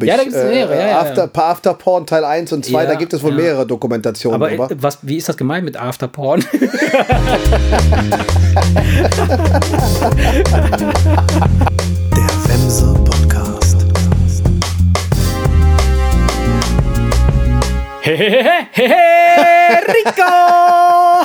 Ja, da gibt es mehrere. Ja, ja, After, ja. Afterporn Teil 1 und 2, Ja, da gibt es wohl ja. mehrere Dokumentationen Aber drüber. äh, was, wie ist das gemeint mit Afterporn? Der Wemse Podcast.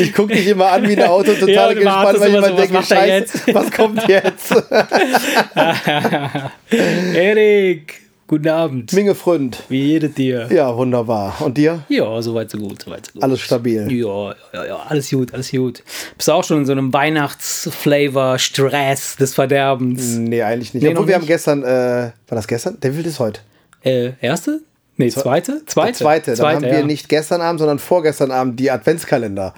Ich gucke dich immer an wie ein Auto, total Ja, gespannt, weil ich immer was denke, er scheiße, was kommt jetzt? Erik, guten Abend. Minge Fründ. Wie jedes dir? Ja, wunderbar. Und dir? Ja, soweit so gut, soweit so gut. Alles stabil. Ja, ja, ja, alles gut, alles gut. Bist du auch schon in so einem Weihnachtsflavor, Stress des Verderbens? Nee, eigentlich nicht. Nee, Obwohl wir haben nicht. gestern, äh, war das gestern? Der will das heute. Äh, erste? Nee, zweite? Zweite. Zweite. Dann Zweite, haben wir ja. nicht gestern Abend, sondern vorgestern Abend die Adventskalender.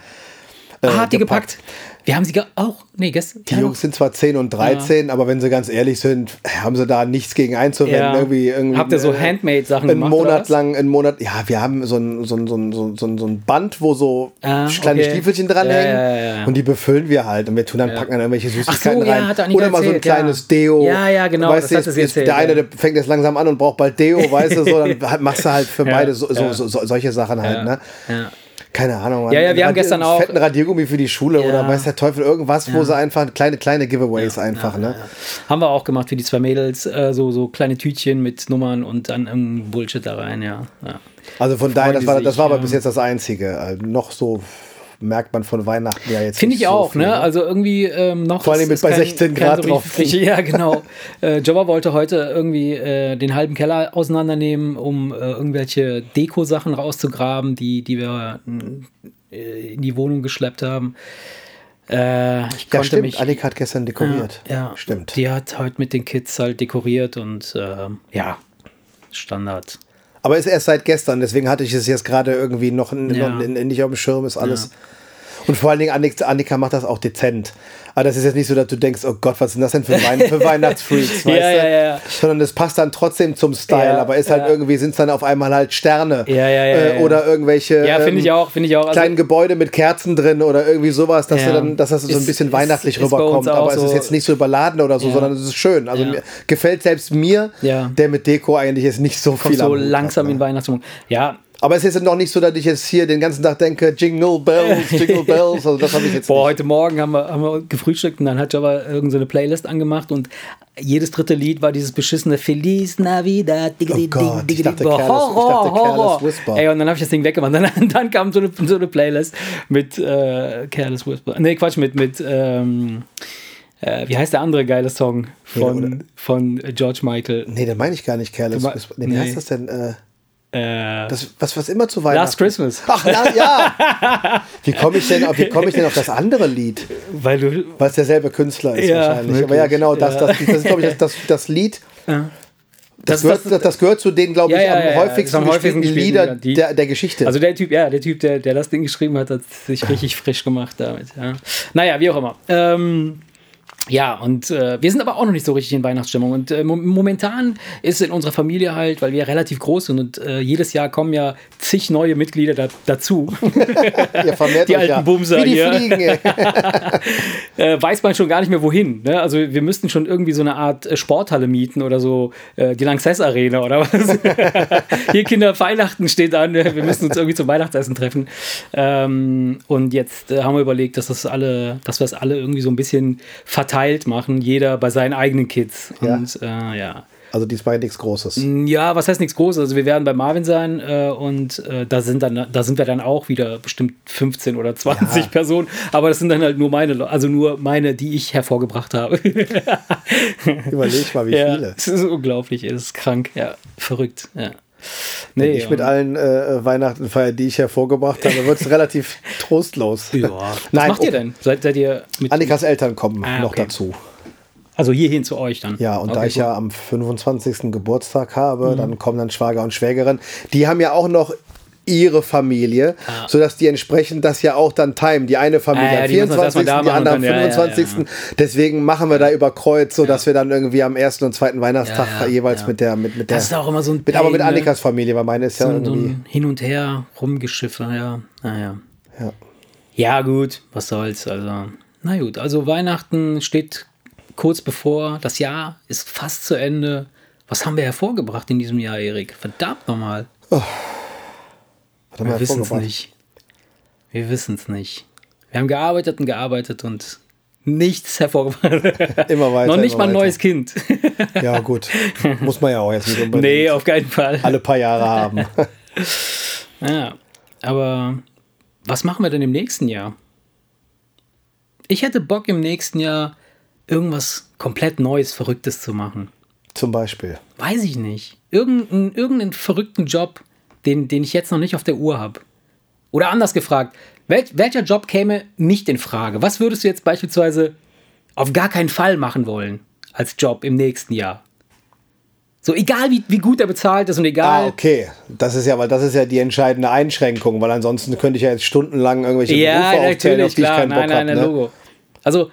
äh, Ah, habt ihr gepackt? Wir haben sie auch. Nee, gestern. Die Jungs sind zwar 10 und 13, aber wenn sie ganz ehrlich sind, haben sie da nichts gegen einzuwenden. Ja. Irgendwie, irgendwie, Habt ihr so äh, Handmade-Sachen einen gemacht? oder Monat lang, einen Monat, ja, wir haben so ein, so ein, so ein, so ein, so so Band, wo so Ah, kleine okay. Stiefelchen Ja, dranhängen ja, ja, ja. und die befüllen wir halt und wir tun dann, packen dann irgendwelche Süßigkeiten ja, rein. Oder mal so ein erzählt, ja. kleines Deo. Ja, ja, genau, Weißt das du, jetzt, erzählt, der eine, ja. der fängt jetzt langsam an und braucht bald Deo, weißt du, so, dann machst du halt für Ja, beide so, so, ja. so, so, solche Sachen halt, ne? Ja. Keine Ahnung. Ja, ja, wir haben Radier- gestern auch- Fetten Radiergummi für die Schule Ja. oder weiß der Teufel irgendwas, wo Ja. sie einfach kleine, kleine Giveaways einfach, ne? Haben wir auch gemacht für die zwei Mädels, äh, so, so kleine Tütchen mit Nummern und dann ähm, Bullshit da rein, ja. ja. Also von daher, das war, sich, das war aber ja. bis jetzt das Einzige. Also noch so merkt man von Weihnachten ja jetzt Finde ich so auch, viel, ne? Also irgendwie ähm, noch. Vor allem ist- mit bei 16 Grad so drauf. richtig- Ja, genau. äh, Jobber wollte heute irgendwie äh, den halben Keller auseinandernehmen, um äh, irgendwelche Deko-Sachen rauszugraben, die, die wir äh, in die Wohnung geschleppt haben. Äh, ich Ja, stimmt. mich. Annika hat gestern dekoriert. Ja, Stimmt. Die hat heute mit den Kids halt dekoriert und äh, ja, Standard. Aber ist erst seit gestern, deswegen hatte ich es jetzt gerade irgendwie noch, Ja. noch nicht auf dem Schirm, ist alles. Und vor allen Dingen, Annika, Annika macht das auch dezent. Aber das ist jetzt nicht so, dass du denkst, oh Gott, was sind das denn für, Wein für Weihnachtsfreaks, weißt Ja, du? ja, ja. Sondern das passt dann trotzdem zum Style, Ja, aber ist halt irgendwie, sind es dann auf einmal halt Sterne. Ja, ja, ja, äh. Oder irgendwelche Ja, finde ich ähm, auch, ich auch. Also- kleinen Gebäude mit Kerzen drin oder irgendwie sowas, dass, du dann, dass das so ein Ist- bisschen ist- weihnachtlich ist rüberkommt. auch Aber es ist so- jetzt nicht so überladen oder so, sondern es ist schön. Also mir, gefällt selbst mir, der mit Deko eigentlich jetzt nicht so kommt viel so Hut hat, langsam ne? in Weihnachtsstimmung. Ja, Aber es ist jetzt noch nicht so, dass ich jetzt hier den ganzen Tag denke, Jingle Bells, Jingle Bells. Also das habe ich jetzt Boah, nicht. heute Morgen haben wir, haben wir gefrühstückt und dann hat Java irgendeine so eine Playlist angemacht und jedes dritte Lied war dieses beschissene Feliz Navidad. Diggity, Oh Gott, diggity, ich dachte Boah, Careless- ich Horror, dachte Careless Horror. Whisper. Ey, und dann habe ich das Ding weggemacht. Dann, dann kam so eine, so eine Playlist mit äh, Careless Whisper. Nee, Quatsch, mit, mit ähm, äh, wie heißt der andere geile Song von, von George Michael? Nee, den meine ich gar nicht, Careless Whisper. Nee, wie nee. heißt das denn? Äh, das, was, was immer zu Weihnachten. Last Christmas. Ach, na, ja. Wie komme ich, denn auf- wie komme ich denn auf das andere Lied? Weil du. Weil es derselbe Künstler ist Ja, wahrscheinlich. Aber ja, wirklich. genau, das, Ja. das, das ist, glaube ich, das, das, das Lied. Das, Das- gehört, das- das, das gehört zu den, glaube ich, Ja, ja, am ja, ja. häufigsten am häufigsten gespielten Lieder, die- der, der Geschichte. Also der Typ, ja, der Typ, der, der das Ding geschrieben hat, hat sich richtig frisch gemacht damit. Ja. Naja, wie auch immer. Ähm, ja, und äh, wir sind aber auch noch nicht so richtig in Weihnachtsstimmung. Und äh, mo- momentan ist in unserer Familie halt, weil wir relativ groß sind und äh, jedes Jahr kommen ja zig neue Mitglieder da, dazu, Ihr vermehrt die euch alten ja. Bumser Wie die hier. Fliegen, äh, weiß man schon gar nicht mehr wohin. Ne? Also wir müssten schon irgendwie so eine Art äh, Sporthalle mieten oder so äh, die Lanxess Arena oder was. Hier Kinder, Weihnachten steht an, wir müssen uns irgendwie zum Weihnachtsessen treffen. Ähm, und jetzt haben wir überlegt, dass das alle, dass wir es alle irgendwie so ein bisschen verteilt machen, jeder bei seinen eigenen Kids. Ja. Und äh, ja. Also diesmal nichts Großes. Ja, was heißt nichts Großes? Also wir werden bei Marvin sein äh, und äh, da sind dann, da sind wir dann auch wieder bestimmt 15 oder 20 Ja. Personen, aber das sind dann halt nur meine, also nur meine, die ich hervorgebracht habe. Überleg mal, wie ja, viele. Es ist unglaublich, es ist krank, ja, verrückt, ja. Nee, ich mit allen äh, Weihnachten feiern, die ich hervorgebracht habe, wird es relativ trostlos. ja. Was Nein, macht ihr denn? Seid, seid ihr mit, Annikas Eltern kommen Ah, noch okay. dazu. also hierhin zu euch dann? Ja, und da Okay, ich gut. Mhm. ja am 25. Geburtstag habe, dann kommen dann Schwager und Schwägerin. Die haben ja auch noch ihre Familie, Ah. sodass die entsprechend das ja auch dann timen. Die eine Familie Ah, ja, am die müssen das 24., erstmal da die machen andere am und dann- ja, ja, 25. Deswegen machen wir da über Kreuz, sodass wir dann irgendwie am ersten und zweiten Weihnachtstag Ja, ja, jeweils ja. mit der mit, mit der Das ist auch immer so ein mit, aber mit Pain, ne? Annikas Familie, weil meine ist ja so, so irgendwie ein Hin und Her rumgeschiffe, ja. Naja. ja. Ja, gut, was soll's, also. Na gut, also Weihnachten steht kurz bevor. Das Jahr ist fast zu Ende. Was haben wir hervorgebracht in diesem Jahr, Erik? Verdammt nochmal. Was haben Wir wir wissen es nicht. Wir wissen es nicht. Wir haben gearbeitet und gearbeitet und nichts hervorgebracht. Immer weiter. Noch nicht mal ein weiter. neues Kind. Ja, gut. Muss man ja auch jetzt nicht unbedingt nee, auf keinen Fall. alle paar Jahre haben. Ja, aber was machen wir denn im nächsten Jahr? Ich hätte Bock im nächsten Jahr irgendwas komplett Neues, Verrücktes zu machen. Zum Beispiel. Weiß ich nicht. Irgendeinen, irgendeinen verrückten Job, den, den ich jetzt noch nicht auf der Uhr habe. Oder anders gefragt, wel, welcher Job käme nicht in Frage? Was würdest du jetzt beispielsweise auf gar keinen Fall machen wollen als Job im nächsten Jahr? So, egal wie, wie gut er bezahlt ist und egal. Ah, okay. Das ist ja, weil das ist ja die entscheidende Einschränkung, weil ansonsten könnte ich ja jetzt stundenlang irgendwelche Ja, Berufe aufzählen, auf die ich klar. keinen Bock Nein, nein, habe. nein, Ne? Logo. Also,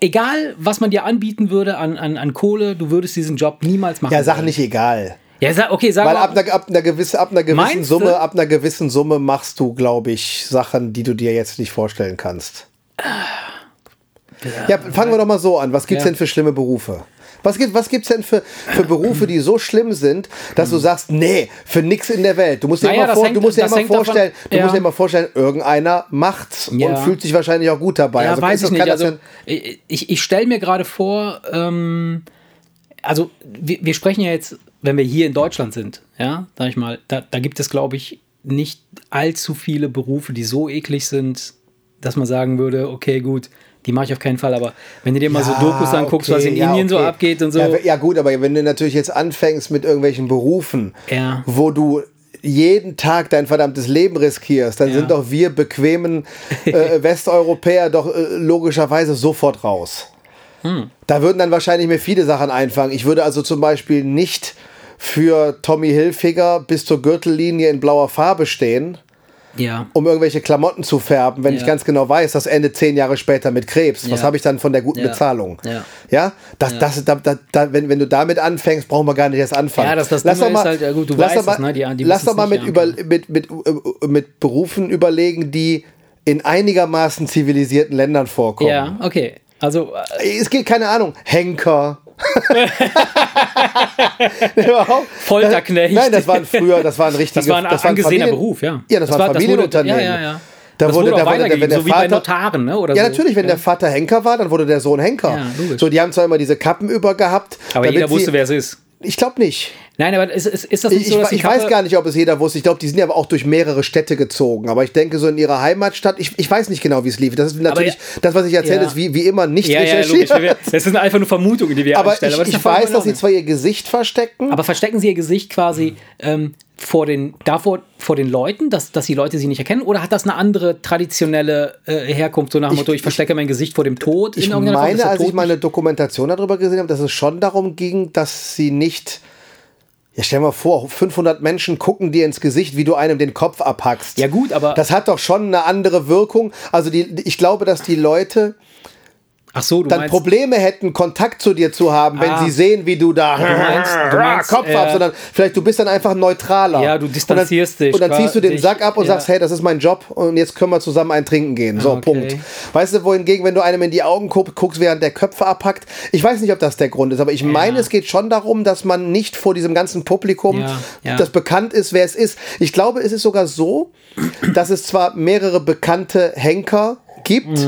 egal, was man dir anbieten würde an, an, an Kohle, du würdest diesen Job niemals machen. Ja, sag nicht egal. Ja, okay, sag Weil mal. ab einer, ab einer gewissen, ab einer gewissen Meinst du? Summe, ab einer gewissen Summe machst du, glaube ich, Sachen, die du dir jetzt nicht vorstellen kannst. Ja, fangen wir doch mal so an. Was gibt's Ja. denn für schlimme Berufe? Was gibt was gibt's denn für, für Berufe, die so schlimm sind, dass du sagst, nee, für nix in der Welt. Du musst dir Naja, immer, vor, hängt- du musst dir immer davon- vorstellen, du ja. musst dir immer vorstellen, irgendeiner macht's Ja. und fühlt sich wahrscheinlich auch gut dabei. ja, also, weiß ich nicht. Also, ich, ich stelle mir gerade vor, ähm, also wir, wir sprechen ja jetzt, wenn wir hier in Deutschland sind, ja, sag ich mal, da, da gibt es, glaube ich, nicht allzu viele Berufe, die so eklig sind, dass man sagen würde, okay, gut, die mache ich auf keinen Fall. Aber wenn du dir mal so Dokus anguckst, was okay, in ja, Indien so okay. abgeht und so. Ja, ja, gut, aber wenn du natürlich jetzt anfängst mit irgendwelchen Berufen, Ja. wo du jeden Tag dein verdammtes Leben riskierst, dann Ja. sind doch wir bequemen äh, Westeuropäer doch äh, logischerweise sofort raus. Hm. Da würden dann wahrscheinlich mir viele Sachen einfangen. Ich würde also zum Beispiel nicht für Tommy Hilfiger bis zur Gürtellinie in blauer Farbe stehen, ja. um irgendwelche Klamotten zu färben, wenn Ja. ich ganz genau weiß, das endet zehn Jahre später mit Krebs. Was Ja. habe ich dann von der guten. Bezahlung? Ja. Das, das, da, da, wenn, wenn du damit anfängst, brauchen wir gar nicht erst anfangen. Ja, das- das lass doch mal, halt, ja gut, du lass weißt doch mal, ne? Die- die lass doch mal mit, über, mit, mit, äh, mit Berufen überlegen, die in einigermaßen zivilisierten Ländern vorkommen. Ja, okay. Also, äh, Es geht, keine Ahnung, Henker. Folterknecht. Nein, das waren früher, das waren richtige. das war ein angesehener Beruf, ja. Ja, das, Das war- das wurde- Familienunternehmen. ja, ja, ja. Da Das wurde, wurde da wurde, wenn der so wie bei Vater, Notaren, ne, oder ja, so. natürlich, wenn der Vater Henker war, dann wurde der Sohn Henker. Ja, so, die haben zwar immer diese Kappen über gehabt. aber jeder wusste, sie, wer es ist. Ich glaube nicht. Nein, aber ist, ist, ist das nicht Ich, so, dass die ich weiß gar nicht, ob es jeder wusste. Ich glaube, die sind ja aber auch durch mehrere Städte gezogen. Aber ich denke, so in ihrer Heimatstadt, ich, ich weiß nicht genau, wie es lief. Das ist natürlich, ja- das, was ich erzähle, ja. ist wie, wie immer nicht Ja, ja, recherchiert. logisch. Wir- Das sind einfach nur Vermutungen, die wir aber anstellen. ich, ist ich ja weiß, dass sie zwar ihr Gesicht verstecken. Aber verstecken sie ihr Gesicht quasi ähm, vor den, davor, vor den Leuten, dass, dass die Leute sie nicht erkennen? Oder hat das eine andere traditionelle äh, Herkunft, so nach dem Motto, ich, verstecke mein Gesicht vor dem Tod? Ich Form? Meine, der als ich mal eine Dokumentation darüber gesehen habe, dass es schon darum ging, dass sie nicht. Ja, stell dir mal vor, 500 Menschen gucken dir ins Gesicht, wie du einem den Kopf abhackst. Ja, gut, aber- Das hat doch schon eine andere Wirkung. Also, die, ich glaube, dass die Leute Ach so, du dann meinst, Probleme hätten, Kontakt zu dir zu haben, wenn Ah. sie sehen, wie du da meinst- du meinst, Kopf ab, äh, sondern vielleicht du bist dann einfach neutraler. Ja, du distanzierst und dann, dich Und dann ziehst du den quasi. Sack ab und Ja. sagst, hey, das ist mein Job und jetzt können wir zusammen ein Trinken gehen. So, Okay. Punkt. Weißt du, wohingegen, wenn du einem in die Augen guck, guckst, während der Köpfe abhackt, ich weiß nicht, ob das der Grund ist, aber ich meine, es geht schon darum, dass man nicht vor diesem ganzen Publikum, Ja, ja. das bekannt ist, wer es ist. Ich glaube, es ist sogar so, dass es zwar mehrere bekannte Henker gibt,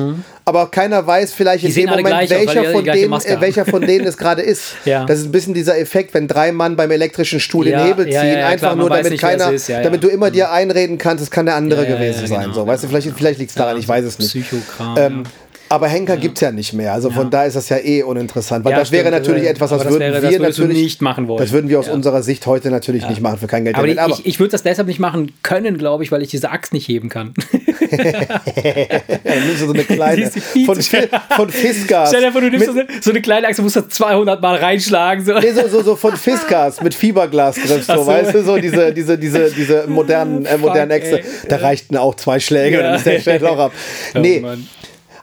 aber keiner weiß vielleicht in Mhm. sehen dem Moment, die welcher die von, denen, äh, welcher von denen es gerade ist. Ja. Das ist ein bisschen dieser Effekt, wenn drei Mann beim elektrischen Stuhl Ja, den Hebel ziehen, einfach klar, man nur damit nicht, keiner, damit du immer dir einreden kannst, es kann der andere gewesen sein. genau, so, weißt du, vielleicht, vielleicht liegt es daran, ich weiß es nicht. Psychokram. Ähm, aber Henker gibt es ja nicht mehr. Also von da ist das ja eh uninteressant. Weil Ja, das wäre stimmt, natürlich äh, etwas, aber das das würden wäre- das wir du natürlich nicht machen wollen. Das würden wir aus Ja. unserer Sicht heute natürlich nicht machen für kein Geld. aber der Welt. ich, ich, würde das deshalb nicht machen können, glaube ich, weil ich diese Axt nicht heben kann. Ja, dann nimmst du so eine kleine von, von Fiskars. Stell dir vor, du nimmst Mit- so eine, so eine kleine Axt, du musst da 200 Mal reinschlagen. So. Nee, so, so, so von Fiskars mit Fiberglas drin, so, so. weißt du, so diese, diese, diese, diese modernen, äh, modernen Äxte. Da reichten auch zwei Schläge, Ja. dann ist der Schädel auch ab. Oh, nee, Mann.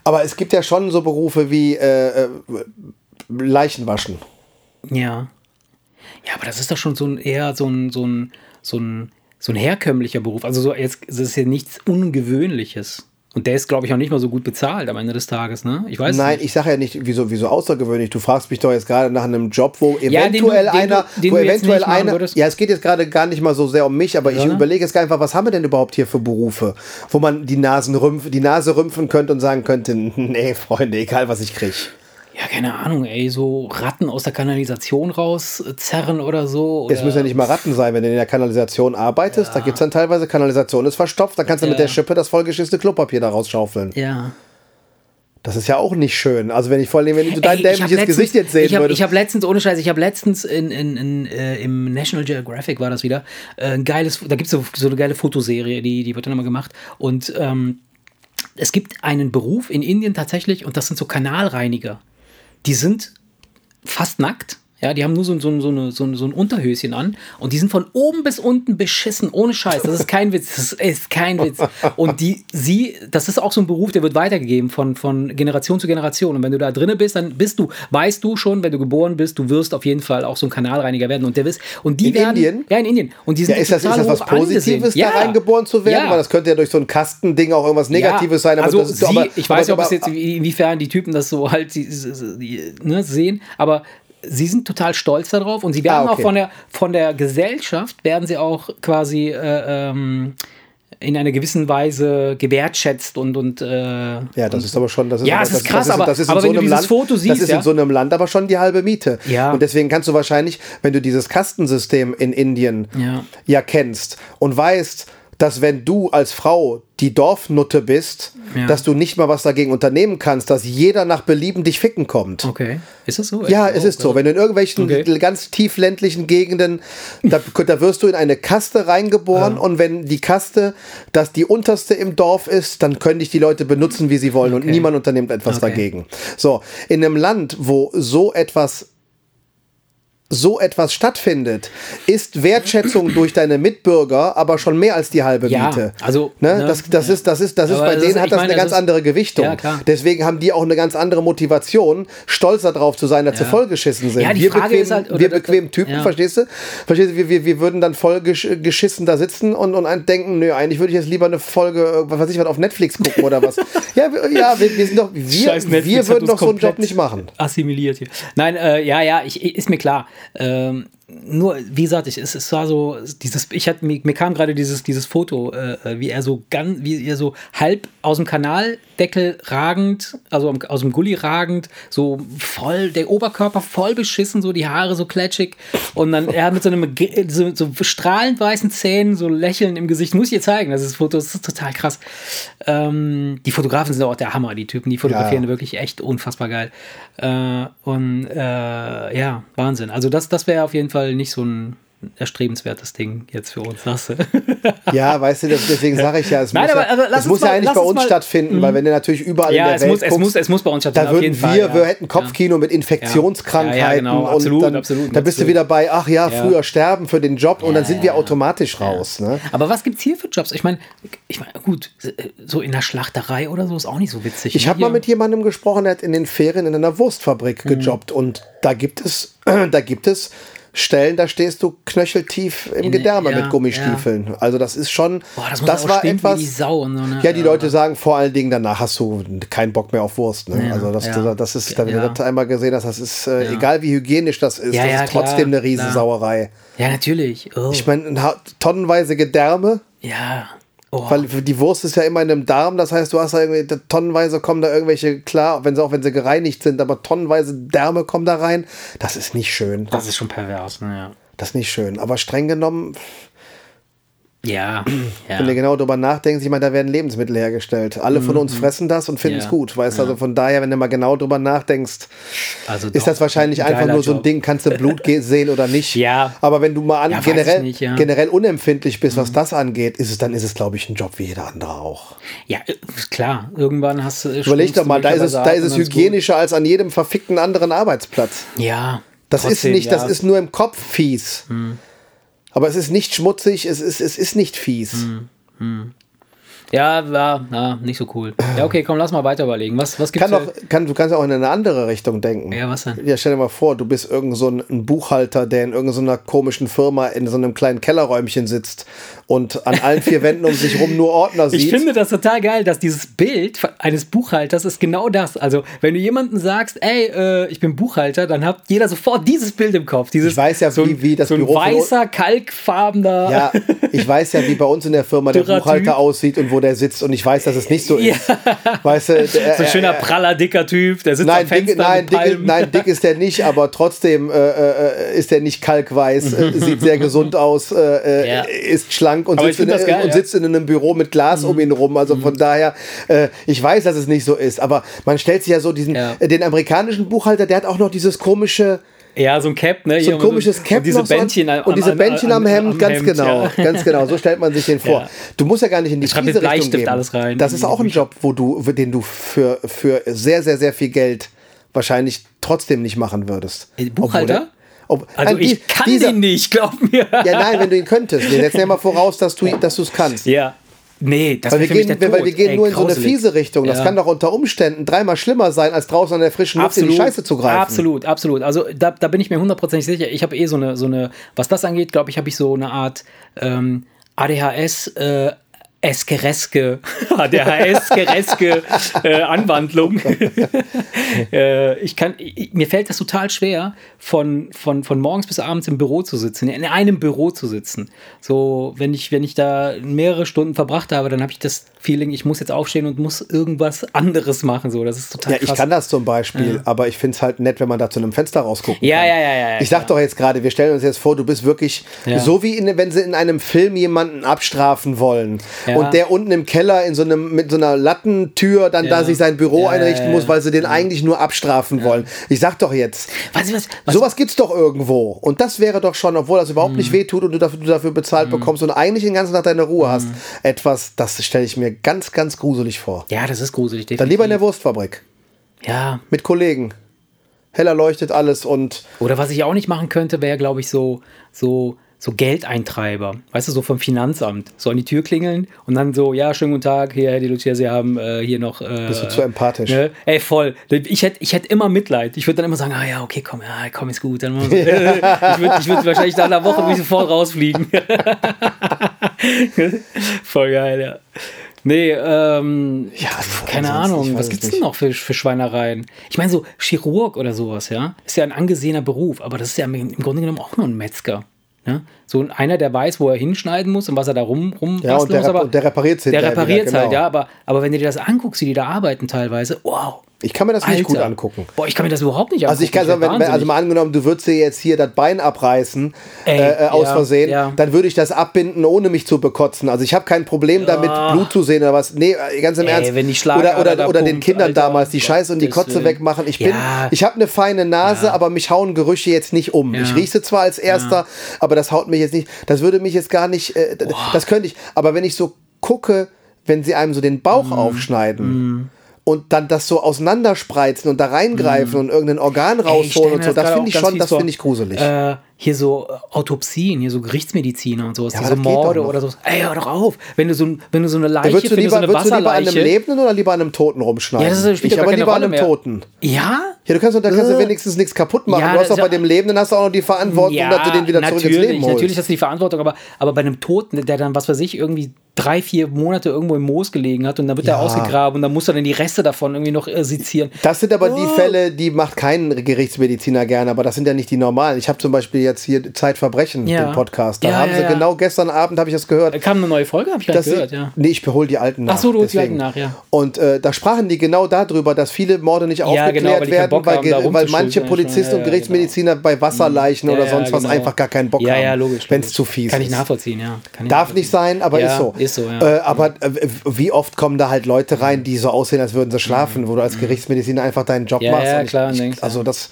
Aber es gibt ja schon so Berufe wie äh, äh, Leichenwaschen. Ja. Ja, aber das ist doch schon so ein eher so ein, so ein, so ein, so ein herkömmlicher Beruf. Also so jetzt, ist ja nichts Ungewöhnliches. Und der ist, glaube ich, auch nicht mal so gut bezahlt am Ende des Tages, ne? Ich weiß Nein, nicht. ich sage ja nicht, wieso, wieso außergewöhnlich. Du fragst mich doch jetzt gerade nach einem Job, wo Ja, den du- eventuell den einer, wo eventuell einer, ja, es geht jetzt gerade gar nicht mal so sehr um mich, aber ich Sondern? überlege jetzt einfach, was haben wir denn überhaupt hier für Berufe, wo man die Nasen rümpf, die Nase rümpfen könnte und sagen könnte, nee, Freunde, egal was ich kriege. Ja, keine Ahnung, ey, so Ratten aus der Kanalisation rauszerren oder so. Es oder- müssen ja nicht mal Ratten sein, wenn du in der Kanalisation arbeitest, da gibt es dann teilweise Kanalisation ist verstopft, dann kannst du mit Ja. der Schippe das vollgeschissene Klopapier da rausschaufeln. Ja. Das ist ja auch nicht schön. Also wenn ich vor allem, wenn du dein Ey, dämliches letztens- Gesicht jetzt sehen ich hab, würdest. Ich habe letztens, ohne Scheiß, ich habe letztens in, in, in, äh, im National Geographic war das wieder, äh, ein geiles, da gibt es so, so eine geile Fotoserie, die, die wird dann immer gemacht. Und ähm, es gibt einen Beruf in Indien tatsächlich, und das sind so Kanalreiniger. Die sind fast nackt. Ja, die haben nur so, so, so, eine, so, ein- so ein Unterhöschen an und die sind von oben bis unten beschissen, ohne Scheiß. Das ist kein Witz. Das ist kein Witz. Und die, sie, das ist auch so ein Beruf, der wird weitergegeben von, von Generation zu Generation. Und wenn du da drinne bist, dann bist du, weißt du schon, wenn du geboren bist, du wirst auf jeden Fall auch so ein Kanalreiniger werden. Und der wirst, und die In werden. Indien? Ja, in Indien. Und die Ja, sind ist das, ist das was. Positives, Ja. da reingeboren zu werden? Ja. Weil das könnte ja durch so ein Kastending auch irgendwas Negatives sein. Aber also sie, aber, ich weiß nicht, ob es jetzt inwiefern die Typen das so halt die, die, ne, sehen, aber sie sind total stolz darauf und sie werden Ah, okay. auch von der von der Gesellschaft werden sie auch quasi äh, ähm, in einer gewissen Weise gewertschätzt und und äh, Ja, das ist aber schon. Das ist, Ja, aber, es ist das, krass, das aber- das ist aber in so wenn du dieses Land, Foto das siehst, ist ja. in so einem Land aber schon die halbe Miete. Ja. Und deswegen kannst du wahrscheinlich, wenn du dieses Kastensystem in Indien Ja. ja kennst und weißt, dass wenn du als Frau die Dorfnutte bist, Ja. dass du nicht mal was dagegen unternehmen kannst, dass jeder nach Belieben dich ficken kommt. okay, ist das so? Ja, Oh, es ist so. Wenn du in irgendwelchen Okay. ganz tief ländlichen Gegenden, da, da wirst du in eine Kaste reingeboren und wenn die Kaste das die unterste im Dorf ist, dann können dich die Leute benutzen, wie sie wollen und Okay. niemand unternimmt etwas Okay. dagegen. So, in einem Land, wo so etwas so etwas stattfindet, ist Wertschätzung durch deine Mitbürger aber schon mehr als die halbe Ja, Miete. also, ne? ne, das, das ist, das ist, das ist Aber bei das denen ist- hat das meine, eine das ganz ist- andere Gewichtung. Ja, klar. Deswegen haben die auch eine ganz andere Motivation, stolz darauf zu sein, dass sie vollgeschissen sind. Ja, wir Frage bequem, halt- wir das- bequem Typen, ja. verstehst du? Verstehst du? Wir, wir, wir würden dann voll gesch geschissen da sitzen und, und denken, nö, eigentlich würde ich jetzt lieber eine Folge, was weiß ich, was auf Netflix gucken oder was. ja, wir, ja, wir, wir sind doch, wir, Scheiß wir würden doch so einen Job nicht machen. Assimiliert hier. Nein, äh, ja, ja, ich, ist mir klar. Ähm, nur, wie gesagt, ich, es, es war so, dieses, ich hatte, mir, mir kam gerade dieses, dieses Foto, äh, wie er so ganz, wie er so halb aus dem Kanaldeckel ragend, also aus dem Gully ragend, so voll, der Oberkörper voll beschissen, so die Haare so klatschig und dann er mit so einem so, so strahlend weißen Zähnen, so Lächeln im Gesicht, muss ich dir zeigen, das ist Foto, das ist total krass. Ähm, die Fotografen sind auch der Hammer, die Typen, die fotografieren Ja. wirklich echt unfassbar geil. Äh, und äh, ja, Wahnsinn. Also das, das wäre auf jeden Fall nicht so ein erstrebenswertes Ding jetzt für uns, sagst du? Ja, weißt du, deswegen sage ich ja, es Nein, muss, aber- ja, aber lass es muss ja mal- eigentlich lass bei uns mal- Mhm. stattfinden, weil wenn du natürlich überall in ja, der es Welt muss, es, guckst, muss, es muss bei uns stattfinden, Da würden wir, Fall. ja. wir hätten Kopfkino mit Infektionskrankheiten Ja, ja, genau, absolut, und dann, absolut, dann bist du absolut. wieder bei, ach ja, Ja. früher sterben für den Job und dann Ja, sind ja, wir ja. automatisch raus. Ne? Aber was gibt's hier für Jobs? Ich meine, ich mein, gut, so in der Schlachterei oder so ist auch nicht so witzig. Ich ne? habe mal mit jemandem gesprochen, der hat in den Ferien in einer Wurstfabrik Mhm. gejobbt und da gibt es, da gibt es Stellen, da stehst du knöcheltief im Gedärme ja, mit Gummistiefeln. Also das ist schon, Boah, das auch war etwas. so, ne? Ja, die Leute sagen vor allen Dingen, danach hast du keinen Bock mehr auf Wurst. Ne? Ja, also das, ja. das ist, wenn Ja. du das einmal gesehen hast, das ist, äh, egal wie hygienisch das ist, Ja, das ja, ist trotzdem klar, eine Riesensauerei. Ja, natürlich. Oh. Ich meine, tonnenweise Gedärme, ja. Oh. weil die Wurst ist ja immer in einem Darm, das heißt, du hast da irgendwie, tonnenweise kommen da irgendwelche, klar, wenn sie auch wenn sie gereinigt sind, aber tonnenweise Därme kommen da rein. Das ist nicht schön. Das ist schon pervers, ne? Ja. Das ist nicht schön. Aber streng genommen, Ja. ja. wenn du genau drüber nachdenkst, ich meine, da werden Lebensmittel hergestellt. Alle von uns fressen das und finden es Mhm. Ja. gut. Weißt du, also von daher, wenn du mal genau drüber nachdenkst, Also ist das wahrscheinlich ein einfach nur so ein Job. Ding, kannst du Blut sehen oder nicht. Ja. Aber wenn du mal an, Ja, generell, nicht, ja. Mhm. generell unempfindlich bist, was das angeht, ist es, dann ist es, glaube ich, ein Job wie jeder andere auch. Ja, äh, klar. Irgendwann hast du. Überleg doch mal, da ist es, da ist es hygienischer als an jedem verfickten anderen Arbeitsplatz. Ja. Das trotzdem, ist nicht, das ja. ist nur im Kopf fies. Aber es ist nicht schmutzig, es ist, es ist nicht fies. Ja, war ja, nicht so cool. Ja, okay, komm, lass mal weiter überlegen. Was, was gibt's Kann auch, kann, du kannst auch in eine andere Richtung denken. Ja, was denn? Ja, stell dir mal vor, du bist irgend so ein, ein Buchhalter, der in irgendeiner komischen Firma in so einem kleinen Kellerräumchen sitzt und an allen vier Wänden um sich rum nur Ordner sieht. Ich finde das total geil, dass dieses Bild eines Buchhalters ist genau das. Also, wenn du jemandem sagst, ey, äh, ich bin Buchhalter, dann hat jeder sofort dieses Bild im Kopf. Dieses, Ich weiß ja, so wie- wie das so ein Büro weißer, kalkfarbener. ja, ich weiß ja, wie bei uns in der Firma der Buchhalter aussieht und wo der sitzt und ich weiß, dass es nicht so Ja. ist. Weißt du, der, so ein schöner, praller, dicker Typ, der sitzt Nein, am Fenster dick, nein, dick, nein, dick ist der nicht, aber trotzdem äh, äh, ist der nicht kalkweiß, äh, sieht sehr gesund aus, äh, äh, Ja. ist schlank und, sitzt in, geil, und ja. sitzt in einem Büro mit Glas um ihn rum. Also von daher, äh, ich weiß, dass es nicht so ist, aber man stellt sich ja so diesen, Ja. äh, den amerikanischen Buchhalter, der hat auch noch dieses komische, Ja, so ein Cap, ne? so ein komisches Cap Und diese noch an- Bändchen am- und diese Bändchen am, Hemd, am ganz Hemd, genau, ja. ganz genau. So stellt man sich den vor. Ja. Du musst ja gar nicht in die mit diese Richtung gehen. alles rein. Das ist auch ein Job, wo du, den du für, für sehr, sehr, sehr viel Geld wahrscheinlich trotzdem nicht machen würdest. Äh, Buchhalter? Obwohl, Also ich kann dieser- den nicht, glaub mir. Ja, nein, wenn du ihn könntest. Wir setzen ja mal voraus, dass du dass du es kannst. Ja. Nee, das Weil wir, gehen, weil Tod. wir gehen Ey, nur in so eine grauselig. fiese Richtung. Das Ja. kann doch unter Umständen dreimal schlimmer sein, als draußen an der frischen Luft in die Scheiße zu greifen. Absolut, absolut. Also da, da bin ich mir hundertprozentig sicher. Ich habe eh so eine, so eine, was das angeht, glaube ich, habe ich so eine Art ähm, ADHS, äh, Eskereske, ADHS-Gereske äh, Anwandlung. äh, ich kann, ich, mir fällt das total schwer, von, von, von morgens bis abends im Büro zu sitzen, in einem Büro zu sitzen. So, wenn ich, wenn ich da mehrere Stunden verbracht habe, dann habe ich das Feeling, ich muss jetzt aufstehen und muss irgendwas anderes machen. So, das ist total Ja, ich krass. kann das zum Beispiel, aber ich finde es halt nett, wenn man da zu einem Fenster rausguckt. Ja, ja, ja, ja, ja, Ich sag doch jetzt gerade, wir stellen uns jetzt vor, du bist wirklich Ja. so wie in, wenn sie in einem Film jemanden abstrafen wollen Ja. Und der unten im Keller in so einem mit so einer Lattentür dann da Ja. sich sein Büro Ja, einrichten muss, weil sie den eigentlich nur abstrafen wollen. Ich sag doch jetzt, Weißt du was? was sowas gibt's doch irgendwo und das wäre doch schon, obwohl das überhaupt Mhm. nicht wehtut und du dafür, du dafür bezahlt bekommst und eigentlich den ganzen Tag deine Ruhe hast, Mhm. etwas, das stelle ich mir ganz, ganz gruselig vor. ja, das ist gruselig. Dann lieber in der Wurstfabrik Ja. mit Kollegen. Heller leuchtet alles und Oder was ich auch nicht machen könnte, wäre, glaube ich, so, so, so Geldeintreiber. Weißt du, so vom Finanzamt. So an die Tür klingeln und dann so, ja, schönen guten Tag, hier, Herr Lucia, Sie haben äh, hier noch. Äh, bist du zu empathisch. Ne? Ey, voll. Ich hätte ich hätt immer Mitleid. Ich würde dann immer sagen, ah ja, okay, komm, ja, komm, ist gut. Dann, ich würde ich würd wahrscheinlich nach einer Woche ich sofort rausfliegen. voll geil, ja. Nee, ähm, Ja, keine Ahnung, was es gibt's denn noch für, für Schweinereien? Ich meine, so Chirurg oder sowas, ja, ist ja ein angesehener Beruf, aber das ist ja im Grunde genommen auch nur ein Metzger. Ja? So ein- einer, der weiß, wo er hinschneiden muss und was er da rum, rum Ja, und der, muss, und der repariert es der repariert wieder, halt, genau. ja, aber, aber wenn du dir das anguckst, wie die da arbeiten teilweise, wow. Ich kann mir das nicht Alter. gut angucken. Boah, ich kann mir das überhaupt nicht angucken. Also ich kann sagen, wenn, also mal angenommen, du würdest dir jetzt hier das Bein abreißen Ey, äh, äh, aus ja, Versehen, ja. dann würde ich das abbinden, ohne mich zu bekotzen. Also ich habe kein Problem damit, Blut zu sehen oder was. Nee, äh, ganz im Ey, Ernst. wenn Schlagader oder oder, oder den pumpt, Kindern Alter, damals die Scheiße und die Kotze Willen. wegmachen. Ich bin, Ja. ich habe eine feine Nase, Ja. aber mich hauen Gerüche jetzt nicht um. Ja. Ich rieche zwar als erster, aber das haut mich jetzt nicht. Das würde mich jetzt gar nicht. Äh, das könnte ich. Aber wenn ich so gucke, wenn sie einem so den Bauch Mhm. aufschneiden. Und dann das so auseinanderspreizen und da reingreifen und irgendein Organ rausholen und so, das finde ich schon, das finde ich gruselig. Äh, hier so äh, Autopsien, hier so Gerichtsmediziner und sowas, Ja, diese Morde oder so. Ey, hör doch auf. Wenn du so, wenn du so eine Leiche, du wenn lieber, du so eine würdest du lieber an einem Wasserleiche. Lebenden oder lieber an einem Toten rumschneiden? Ja, das spielt ich aber lieber an Rolle einem mehr. Toten. Ja? Ja, du kannst, doch- da kannst du wenigstens nichts kaputt machen. Ja, du hast doch bei ja- dem Lebenden hast du auch noch die Verantwortung, dass du den wieder zurück ins Leben holst. Natürlich hast du die Verantwortung, aber, aber bei einem Toten, der dann, was weiß ich, irgendwie drei, vier Monate irgendwo im Moos gelegen hat und dann wird Ja. er ausgegraben und dann muss er dann die Reste davon irgendwie noch äh, sezieren. Das sind aber die Oh. Fälle, die macht kein Gerichtsmediziner gerne, aber das sind ja nicht die normalen. Ich habe zum Beispiel jetzt hier Zeitverbrechen, Ja. den Podcast. Da Ja, haben ja, sie ja. genau gestern Abend, habe ich das gehört. Da kam eine neue Folge, habe ich nicht gehört, ja. Nee, ich behol die alten nach. Ach so, du holst die alten nach, ja. Und äh, da sprachen die genau darüber, dass viele Morde nicht Ja, aufgeklärt genau, weil werden, weil, haben, weil manche Polizisten ja, und ja, Gerichtsmediziner bei Wasserleichen Ja, oder ja, sonst was genau. einfach gar keinen Bock ja, haben. Ja, logisch. Wenn es zu fies Kann ist. ich nachvollziehen, ja. Kann Darf nicht sein, aber Ja, ist so. ist so, ja. Äh, aber äh, wie oft kommen da halt Leute rein, die so aussehen, als würden sie schlafen, wo du als Gerichtsmediziner einfach deinen Job Mhm. Ja, machst. ja, klar, also ja. Mhm. das.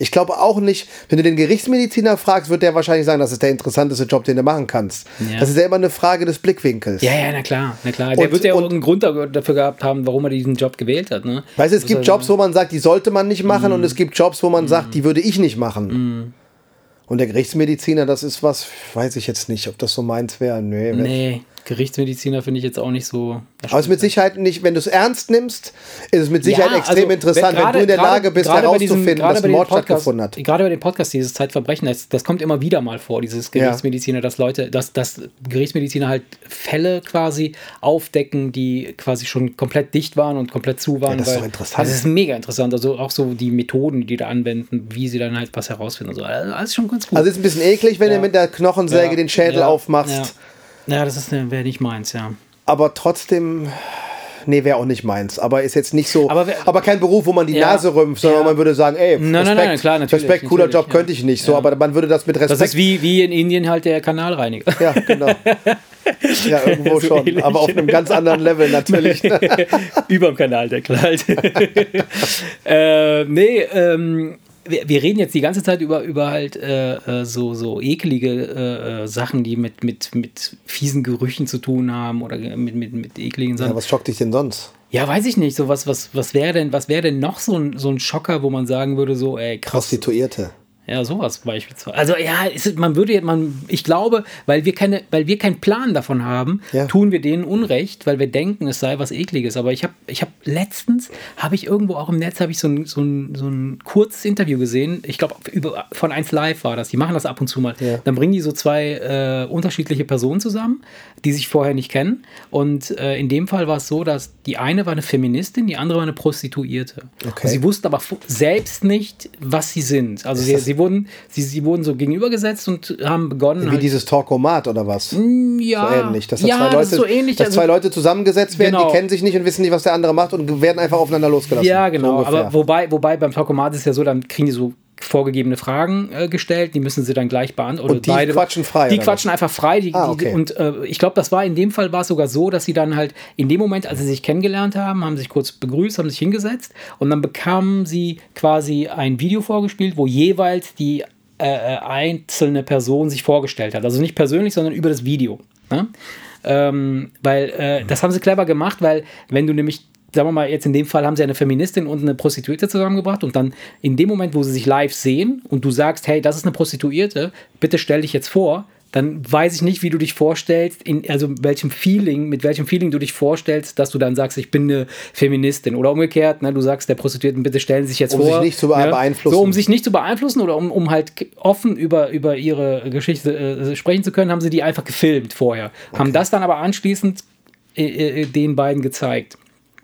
Ich glaube auch nicht, wenn du den Gerichtsmediziner fragst, wird der wahrscheinlich sagen, das ist der interessanteste Job, den du machen kannst. Ja. Das ist ja immer eine Frage des Blickwinkels. Ja, ja, na klar, na klar. Der Und- wird ja auch irgendeinen Grund da- dafür gehabt haben, warum er diesen Job gewählt hat. Ne? Weißt du, es Das gibt Jobs, wo man sagt, die sollte man nicht machen, Mhm. und es gibt Jobs, wo man sagt, die würde ich nicht machen. Und der Gerichtsmediziner, das ist was, weiß ich jetzt nicht, ob das so meins wäre. Nee, Nee, Gerichtsmediziner finde ich jetzt auch nicht so. Aber es ist mit Sicherheit nicht, wenn du es ernst nimmst, ist es mit Sicherheit Ja, extrem also, interessant, wenn, gerade- du in der gerade- Lage bist, herauszufinden, dass ein Mord Podcast- stattgefunden hat. Gerade bei dem Podcast, dieses Zeitverbrechen, das, das kommt immer wieder mal vor, dieses Gerichtsmediziner, dass Leute, dass, dass Gerichtsmediziner halt Fälle quasi aufdecken, die quasi schon komplett dicht waren und komplett zu waren. Ja, das ist weil- doch interessant. Also das ist mega interessant. Also auch so die Methoden, die da anwenden, wie sie dann halt was herausfinden. und So. Also alles schon ganz gut. Also ist ein bisschen eklig, wenn Ja. du mit der Knochensäge Ja, den Schädel ja, aufmachst. Ja, das ist wäre nicht meins, ja. aber trotzdem, nee, wäre auch nicht meins. Aber ist jetzt nicht so, Aber aber, wer- kein Beruf, wo man die Ja. Nase rümpft, sondern Ja. man würde sagen, ey, Nein, nein, Respekt, nein, klar, natürlich, Respekt, cooler natürlich, Job könnte ich nicht so, aber man würde das mit Das Respekt, ist wie, wie in Indien halt der Kanalreiniger. ja, genau. Ja, irgendwo So schon, ähnlich. aber auf einem ganz anderen Level natürlich. Überm Kanaldeckel halt. äh, nee, ähm, wir, wir reden jetzt die ganze Zeit über, über halt äh, äh, so, so ekelige äh, äh, Sachen, die mit, mit, mit fiesen Gerüchen zu tun haben oder mit, mit, mit ekligen Sachen. Ja, was schockt dich denn sonst? Ja, weiß ich nicht. So was, was, was wäre denn, was wäre denn noch so ein, so ein Schocker, wo man sagen würde, so, ey, krass. Prostituierte. Ja, sowas beispielsweise. Also ja, es, man würde jetzt, man, ich glaube, weil wir keine, weil wir keinen Plan davon haben, Ja. tun wir denen Unrecht, weil wir denken, es sei was Ekliges. Aber ich habe, ich habe letztens, habe ich irgendwo auch im Netz, habe ich so ein, so ein, so ein kurzes Interview gesehen. Ich glaube, von 1 Live war das. Die machen das ab und zu mal. Ja. Dann bringen die so zwei äh, unterschiedliche Personen zusammen, die sich vorher nicht kennen. Und äh, in dem Fall war es so, dass die eine war eine Feministin, die andere war eine Prostituierte. Okay. Und sie wussten aber selbst nicht, was sie sind. Also sie, das- sie, wurden, sie, sie wurden so gegenübergesetzt und haben begonnen. Wie halt- dieses Talkomat oder was? ja, So ähnlich. Dass da ja, zwei Leute, das so ähnlich. dass also- zwei Leute zusammengesetzt werden, Genau. die kennen sich nicht und wissen nicht, was der andere macht und werden einfach aufeinander losgelassen. Ja, So genau. ungefähr. aber wobei, wobei beim Talkomat ist ja so, dann kriegen die so vorgegebene Fragen äh, gestellt, die müssen sie dann gleich beantworten. Und die quatschen frei, Die quatschen einfach frei. Die, Ah, die, okay. Und äh, ich glaube, das war in dem Fall war es sogar so, dass sie dann halt in dem Moment, als sie sich kennengelernt haben, haben sich kurz begrüßt, haben sich hingesetzt und dann bekamen sie quasi ein Video vorgespielt, wo jeweils die äh, äh, einzelne Person sich vorgestellt hat. Also nicht persönlich, sondern über das Video. Ne? Ähm, weil äh, das haben sie clever gemacht, weil wenn du nämlich sagen wir mal, jetzt in dem Fall haben sie eine Feministin und eine Prostituierte zusammengebracht und dann in dem Moment, wo sie sich live sehen und du sagst, hey, das ist eine Prostituierte, bitte stell dich jetzt vor, dann weiß ich nicht, wie du dich vorstellst, in, also welchem Feeling, mit welchem Feeling du dich vorstellst, dass du dann sagst, ich bin eine Feministin oder umgekehrt, ne, du sagst der Prostituierten, bitte stellen Sie sich jetzt Um vor. sich nicht zu ne, beeinflussen. So, um sich nicht zu beeinflussen oder um, um halt offen über, über ihre Geschichte äh, sprechen zu können, haben sie die einfach gefilmt vorher. Haben das dann aber anschließend äh, äh, den beiden gezeigt.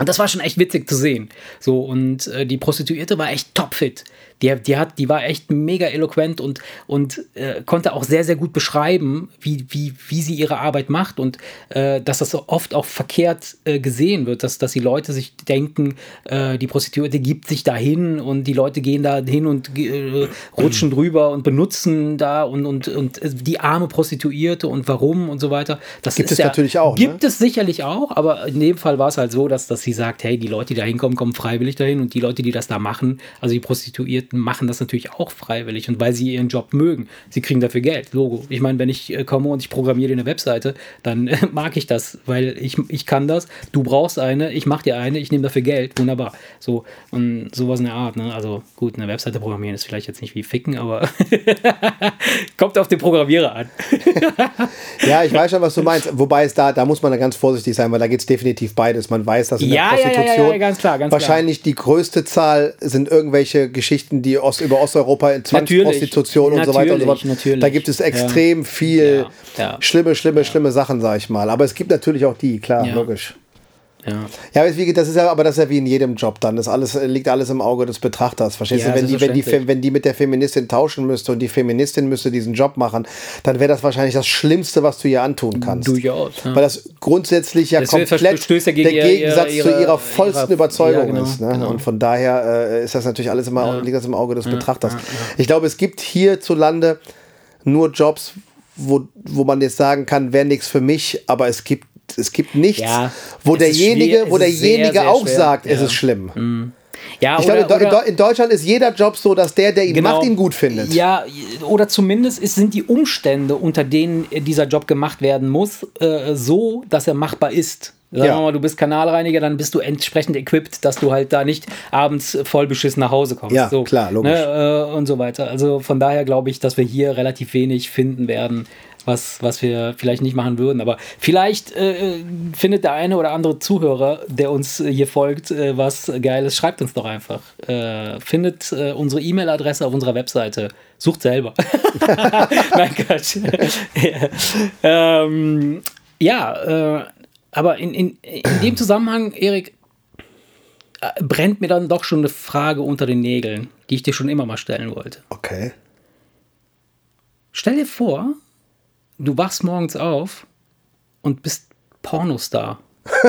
Und das war schon echt witzig zu sehen. So, und äh, die Prostituierte war echt topfit. Die, die, hat, die war echt mega eloquent und, und äh, konnte auch sehr, sehr gut beschreiben, wie, wie, wie sie ihre Arbeit macht und äh, dass das so oft auch verkehrt äh, gesehen wird, dass, dass die Leute sich denken, äh, die Prostituierte gibt sich dahin und die Leute gehen da hin und äh, rutschen drüber und benutzen da und, und, und die arme Prostituierte und warum und so weiter. Das Gibt es natürlich auch, ne? Gibt es sicherlich auch, aber in dem Fall war es halt so, dass, dass sie sagt, hey, die Leute, die da hinkommen, kommen freiwillig dahin und die Leute, die das da machen, also die Prostituierten, machen das natürlich auch freiwillig und weil sie ihren Job mögen. Sie kriegen dafür Geld, Logo. Ich meine, wenn ich äh, komme und ich programmiere eine Webseite, dann äh, mag ich das, weil ich, ich kann das, du brauchst eine, ich mache dir eine, ich nehme dafür Geld, wunderbar. So, und sowas in der Art, ne? Also gut, eine Webseite programmieren ist vielleicht jetzt nicht wie Ficken, aber kommt auf den Programmierer an. Ja, ich weiß schon, was du meinst. Wobei es da, da muss man da ganz vorsichtig sein, weil da geht es definitiv beides. Man weiß, dass in Ja, ja, der ja, ja, Prostitution ja, ganz klar, ganz wahrscheinlich die größte Zahl sind irgendwelche Geschichten, die aus, über Osteuropa in Zwangsprostitution und so weiter und so fort. natürlich. Da gibt es extrem viel Ja, ja. schlimme, schlimme, schlimme Sachen, sag ich mal. Aber es gibt natürlich auch die, klar, Ja. logisch. Ja. Ja, aber das ist ja, aber das ja wie in jedem Job dann. Das alles liegt alles im Auge des Betrachters. Verstehst Ja, du? Wenn die, wenn die, wenn die mit der Feministin tauschen müsste und die Feministin müsste diesen Job machen, dann wäre das wahrscheinlich das Schlimmste, was du ihr antun kannst. Durchaus. Ja. Weil das grundsätzlich ja Das komplett der Gegensatz ihre- zu ihrer vollsten ihre- Überzeugung genau, ist. Ne? genau. Und von daher äh, ist das natürlich alles immer, liegt das im Auge des Betrachters. Ich glaube, es gibt hierzulande nur Jobs, wo, wo man jetzt sagen kann, wäre nichts für mich, aber es gibt, es gibt nichts, Ja, wo es derjenige, wo es sehr, derjenige sehr auch schwer. sagt, es Ja. ist schlimm. Ja, Ich glaube, in, oder, in, oder, in Deutschland ist jeder Job so, dass der, der ihn genau. macht, ihn gut findet. Ja, oder zumindest ist, sind die Umstände, unter denen dieser Job gemacht werden muss, äh, so, dass er machbar ist. Sagen Ja. wir mal, du bist Kanalreiniger, dann bist du entsprechend equipped, dass du halt da nicht abends voll beschissen nach Hause kommst. Ja, so, klar, logisch. Ne, äh, und so weiter. Also von daher glaube ich, dass wir hier relativ wenig finden werden, was, was wir vielleicht nicht machen würden. Aber vielleicht äh, findet der eine oder andere Zuhörer, der uns hier folgt, äh, was Geiles. Schreibt uns doch einfach. Äh, findet äh, unsere E-Mail-Adresse auf unserer Webseite. Sucht selber. Nein, Quatsch. ähm, ja, äh, aber in, in, in dem Zusammenhang, Erik, äh, brennt mir dann doch schon eine Frage unter den Nägeln, die ich dir schon immer mal stellen wollte. Okay. Stell dir vor, du wachst morgens auf und bist Pornostar.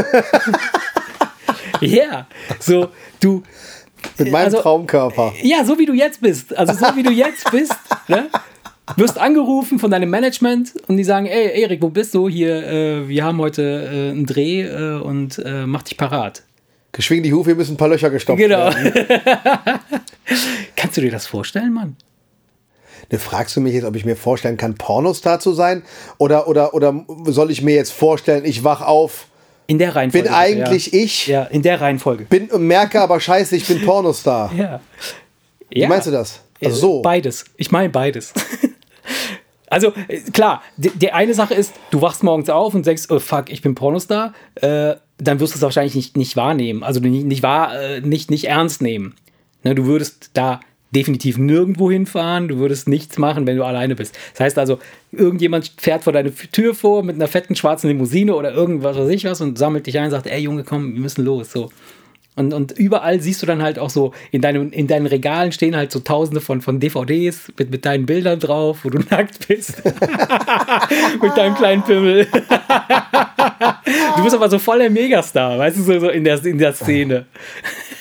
Ja, so du. Mit meinem also, Traumkörper. Ja, so wie du jetzt bist. Also so wie du jetzt bist, ne? Wirst angerufen von deinem Management und die sagen, ey, Erik, wo bist du? Hier, äh, wir haben heute äh, einen Dreh äh, und äh, mach dich parat. Geschwing die Hufe, hier müssen ein paar Löcher gestopft Genau. werden. Kannst du dir das vorstellen, Mann? Ne, fragst du mich jetzt, ob ich mir vorstellen kann, Pornostar zu sein? Oder, oder, oder soll ich mir jetzt vorstellen, ich wach auf, In der Reihenfolge. bin eigentlich ja. ich, Ja, in der Reihenfolge. bin und merke aber scheiße, ich bin Pornostar. Ja. Wie meinst du das? Also so. Beides. Ich meine beides. Also äh, klar, die, eine Sache ist, du wachst morgens auf und sagst, oh fuck, ich bin Pornostar, äh, dann wirst du es wahrscheinlich nicht, nicht wahrnehmen, also nicht, nicht, wahr, äh, nicht, nicht ernst nehmen. Ne, du würdest da definitiv nirgendwo hinfahren, du würdest nichts machen, wenn du alleine bist. Das heißt also, irgendjemand fährt vor deine Tür vor mit einer fetten schwarzen Limousine oder irgendwas weiß ich was und sammelt dich ein und sagt, ey Junge, komm, wir müssen los. So. Und, und überall siehst du dann halt auch so, in, deinem, in deinen Regalen stehen halt so tausende von, von DVDs mit, mit deinen Bildern drauf, wo du nackt bist. mit deinem kleinen Pimmel. du bist aber so voll der Megastar, weißt du, so, so in, der, in der Szene.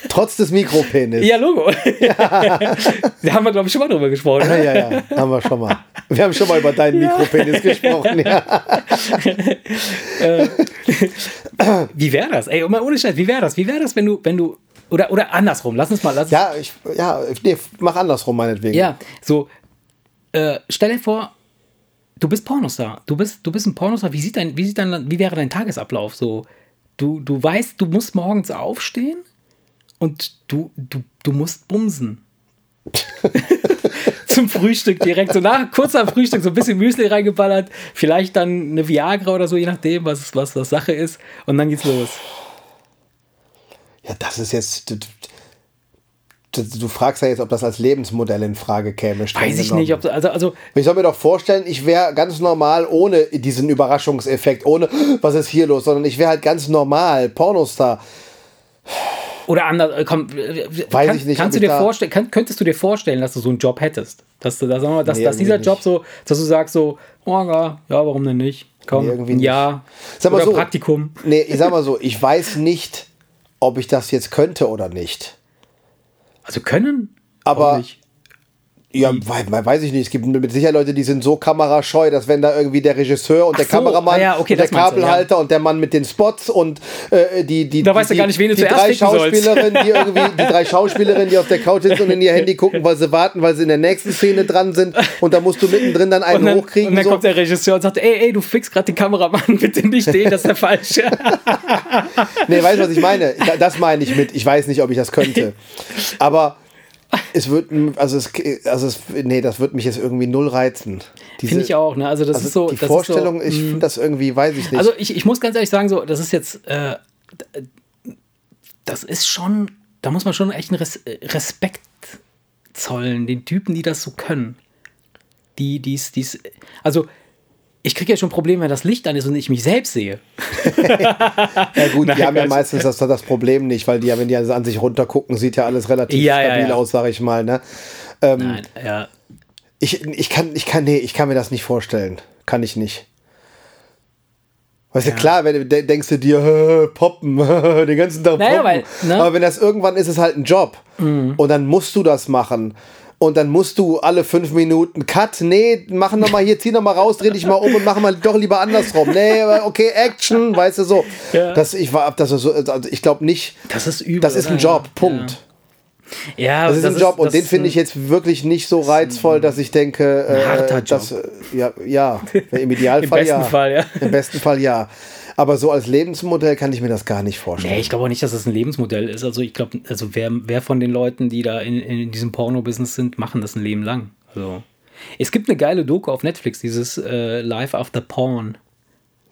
Trotz des Mikropenis. Ja, Logo. da haben wir, glaube ich, schon mal drüber gesprochen. ja, ne? ja, ja, haben wir schon mal. Wir haben schon mal über deinen Mikropenis gesprochen. Ja. Wie wäre das? Ey, mal ohne Scheiß, wie wäre das? Wie wäre das, wenn du, wenn du, oder, oder andersrum, lass uns mal, lass Ja, ich, ja, nee, mach andersrum meinetwegen. Ja, so, äh, stell dir vor, du bist Pornostar. Du bist, du bist ein Pornostar. Wie sieht dein, wie sieht dein, wie wäre dein Tagesablauf? So, du, du weißt, du musst morgens aufstehen und du, du, du musst bumsen. Zum Frühstück direkt, so nach, kurz am Frühstück, so ein bisschen Müsli reingeballert, vielleicht dann eine Viagra oder so, je nachdem, was, was, was Sache ist. Und dann geht's los. Ja, das ist jetzt. Du, du, du fragst ja jetzt, ob das als Lebensmodell in Frage käme. Weiß ich genommen. nicht, ob, also, also Ich soll mir doch vorstellen, ich wäre ganz normal ohne diesen Überraschungseffekt, ohne was ist hier los, sondern ich wäre halt ganz normal, Pornostar. Oder anders, äh, komm, Weiß kann, ich nicht, kannst du dir vorstellen, kann, könntest du dir vorstellen, dass du so einen Job hättest? Dass, du, dass, Nee, dass dieser Job so, dass du sagst so, oh ja, ja, warum denn nicht? Komm, Nee, irgendwie. Jahr. Sag mal oder so. Praktikum. Nee, ich sag mal so, ich weiß nicht, ob ich das jetzt könnte oder nicht. Also können? Aber- nicht? Ja, wei- weiß ich nicht. Es gibt mit Sicherheit Leute, die sind so kamerascheu, dass wenn da irgendwie der Regisseur und Ach der so, Kameramann ah ja, okay, und der meinst du, ja. Kabelhalter und der Mann mit den Spots und äh, die die Da die, weißt du gar nicht, wen du die drei. Schauspielerinnen, die irgendwie die drei Schauspielerinnen, die auf der Couch sitzen und in ihr Handy gucken, weil sie warten, weil sie in der nächsten Szene dran sind und da musst du mittendrin dann einen Und dann, hochkriegen. und dann so. kommt der Regisseur und sagt, ey, ey, du fixst gerade den Kameramann, bitte nicht den, das ist der falsche. Nee, weißt du, was ich meine? Da- Das meine ich mit, ich weiß nicht, ob ich das könnte. Aber es wird, also es, also es, nee, das wird mich jetzt irgendwie null reizen. Finde ich auch, ne? Also das Also ist so. die das Vorstellung, ist so, ich mh. finde das irgendwie, weiß ich nicht. Also ich, ich muss ganz ehrlich sagen, so, das ist jetzt, äh, das ist schon, da muss man schon echt einen Res Respekt zollen, den Typen, die das so können. Die, die's, die's, also ich kriege ja schon Probleme, wenn das Licht an ist und ich mich selbst sehe. ja gut, die Nein, haben ja meistens das, das Problem nicht, weil die ja, wenn die an sich runtergucken, sieht ja alles relativ Ja, stabil ja. aus, sage ich mal. Ne? Ähm, Nein, ja. ich, ich, kann, ich, kann, nee, ich kann mir das nicht vorstellen. Kann ich nicht. Weißt du, klar, wenn du de- denkst du dir, "Hä, poppen, den ganzen Tag Naja, poppen. weil, ne? Aber wenn das irgendwann ist, ist es halt ein Job. Und dann musst du das machen. Und dann musst du alle fünf Minuten Cut, nee, machen noch mal hier, zieh noch mal raus, dreh dich mal um und machen mal doch lieber andersrum. Nee, okay, Action, weißt du so. Ja. Das, ich war, das ist so, also ich glaube nicht, Das ist übel. das ist ein oder? Job, Punkt. Ja, Das ist ein Job und das den ist finde ich jetzt wirklich nicht so reizvoll, dass ich denke, äh, harter Job. dass, äh, ja, ja, im Idealfall Im besten ja. Fall, ja. Im besten Fall ja. Aber so als Lebensmodell kann ich mir das gar nicht vorstellen. Nee, ich glaube auch nicht, dass das ein Lebensmodell ist. Also ich glaube, also wer, wer von den Leuten, die da in, in diesem Porno-Business sind, machen das ein Leben lang. Also Es gibt eine geile Doku auf Netflix, dieses äh, Live After Porn.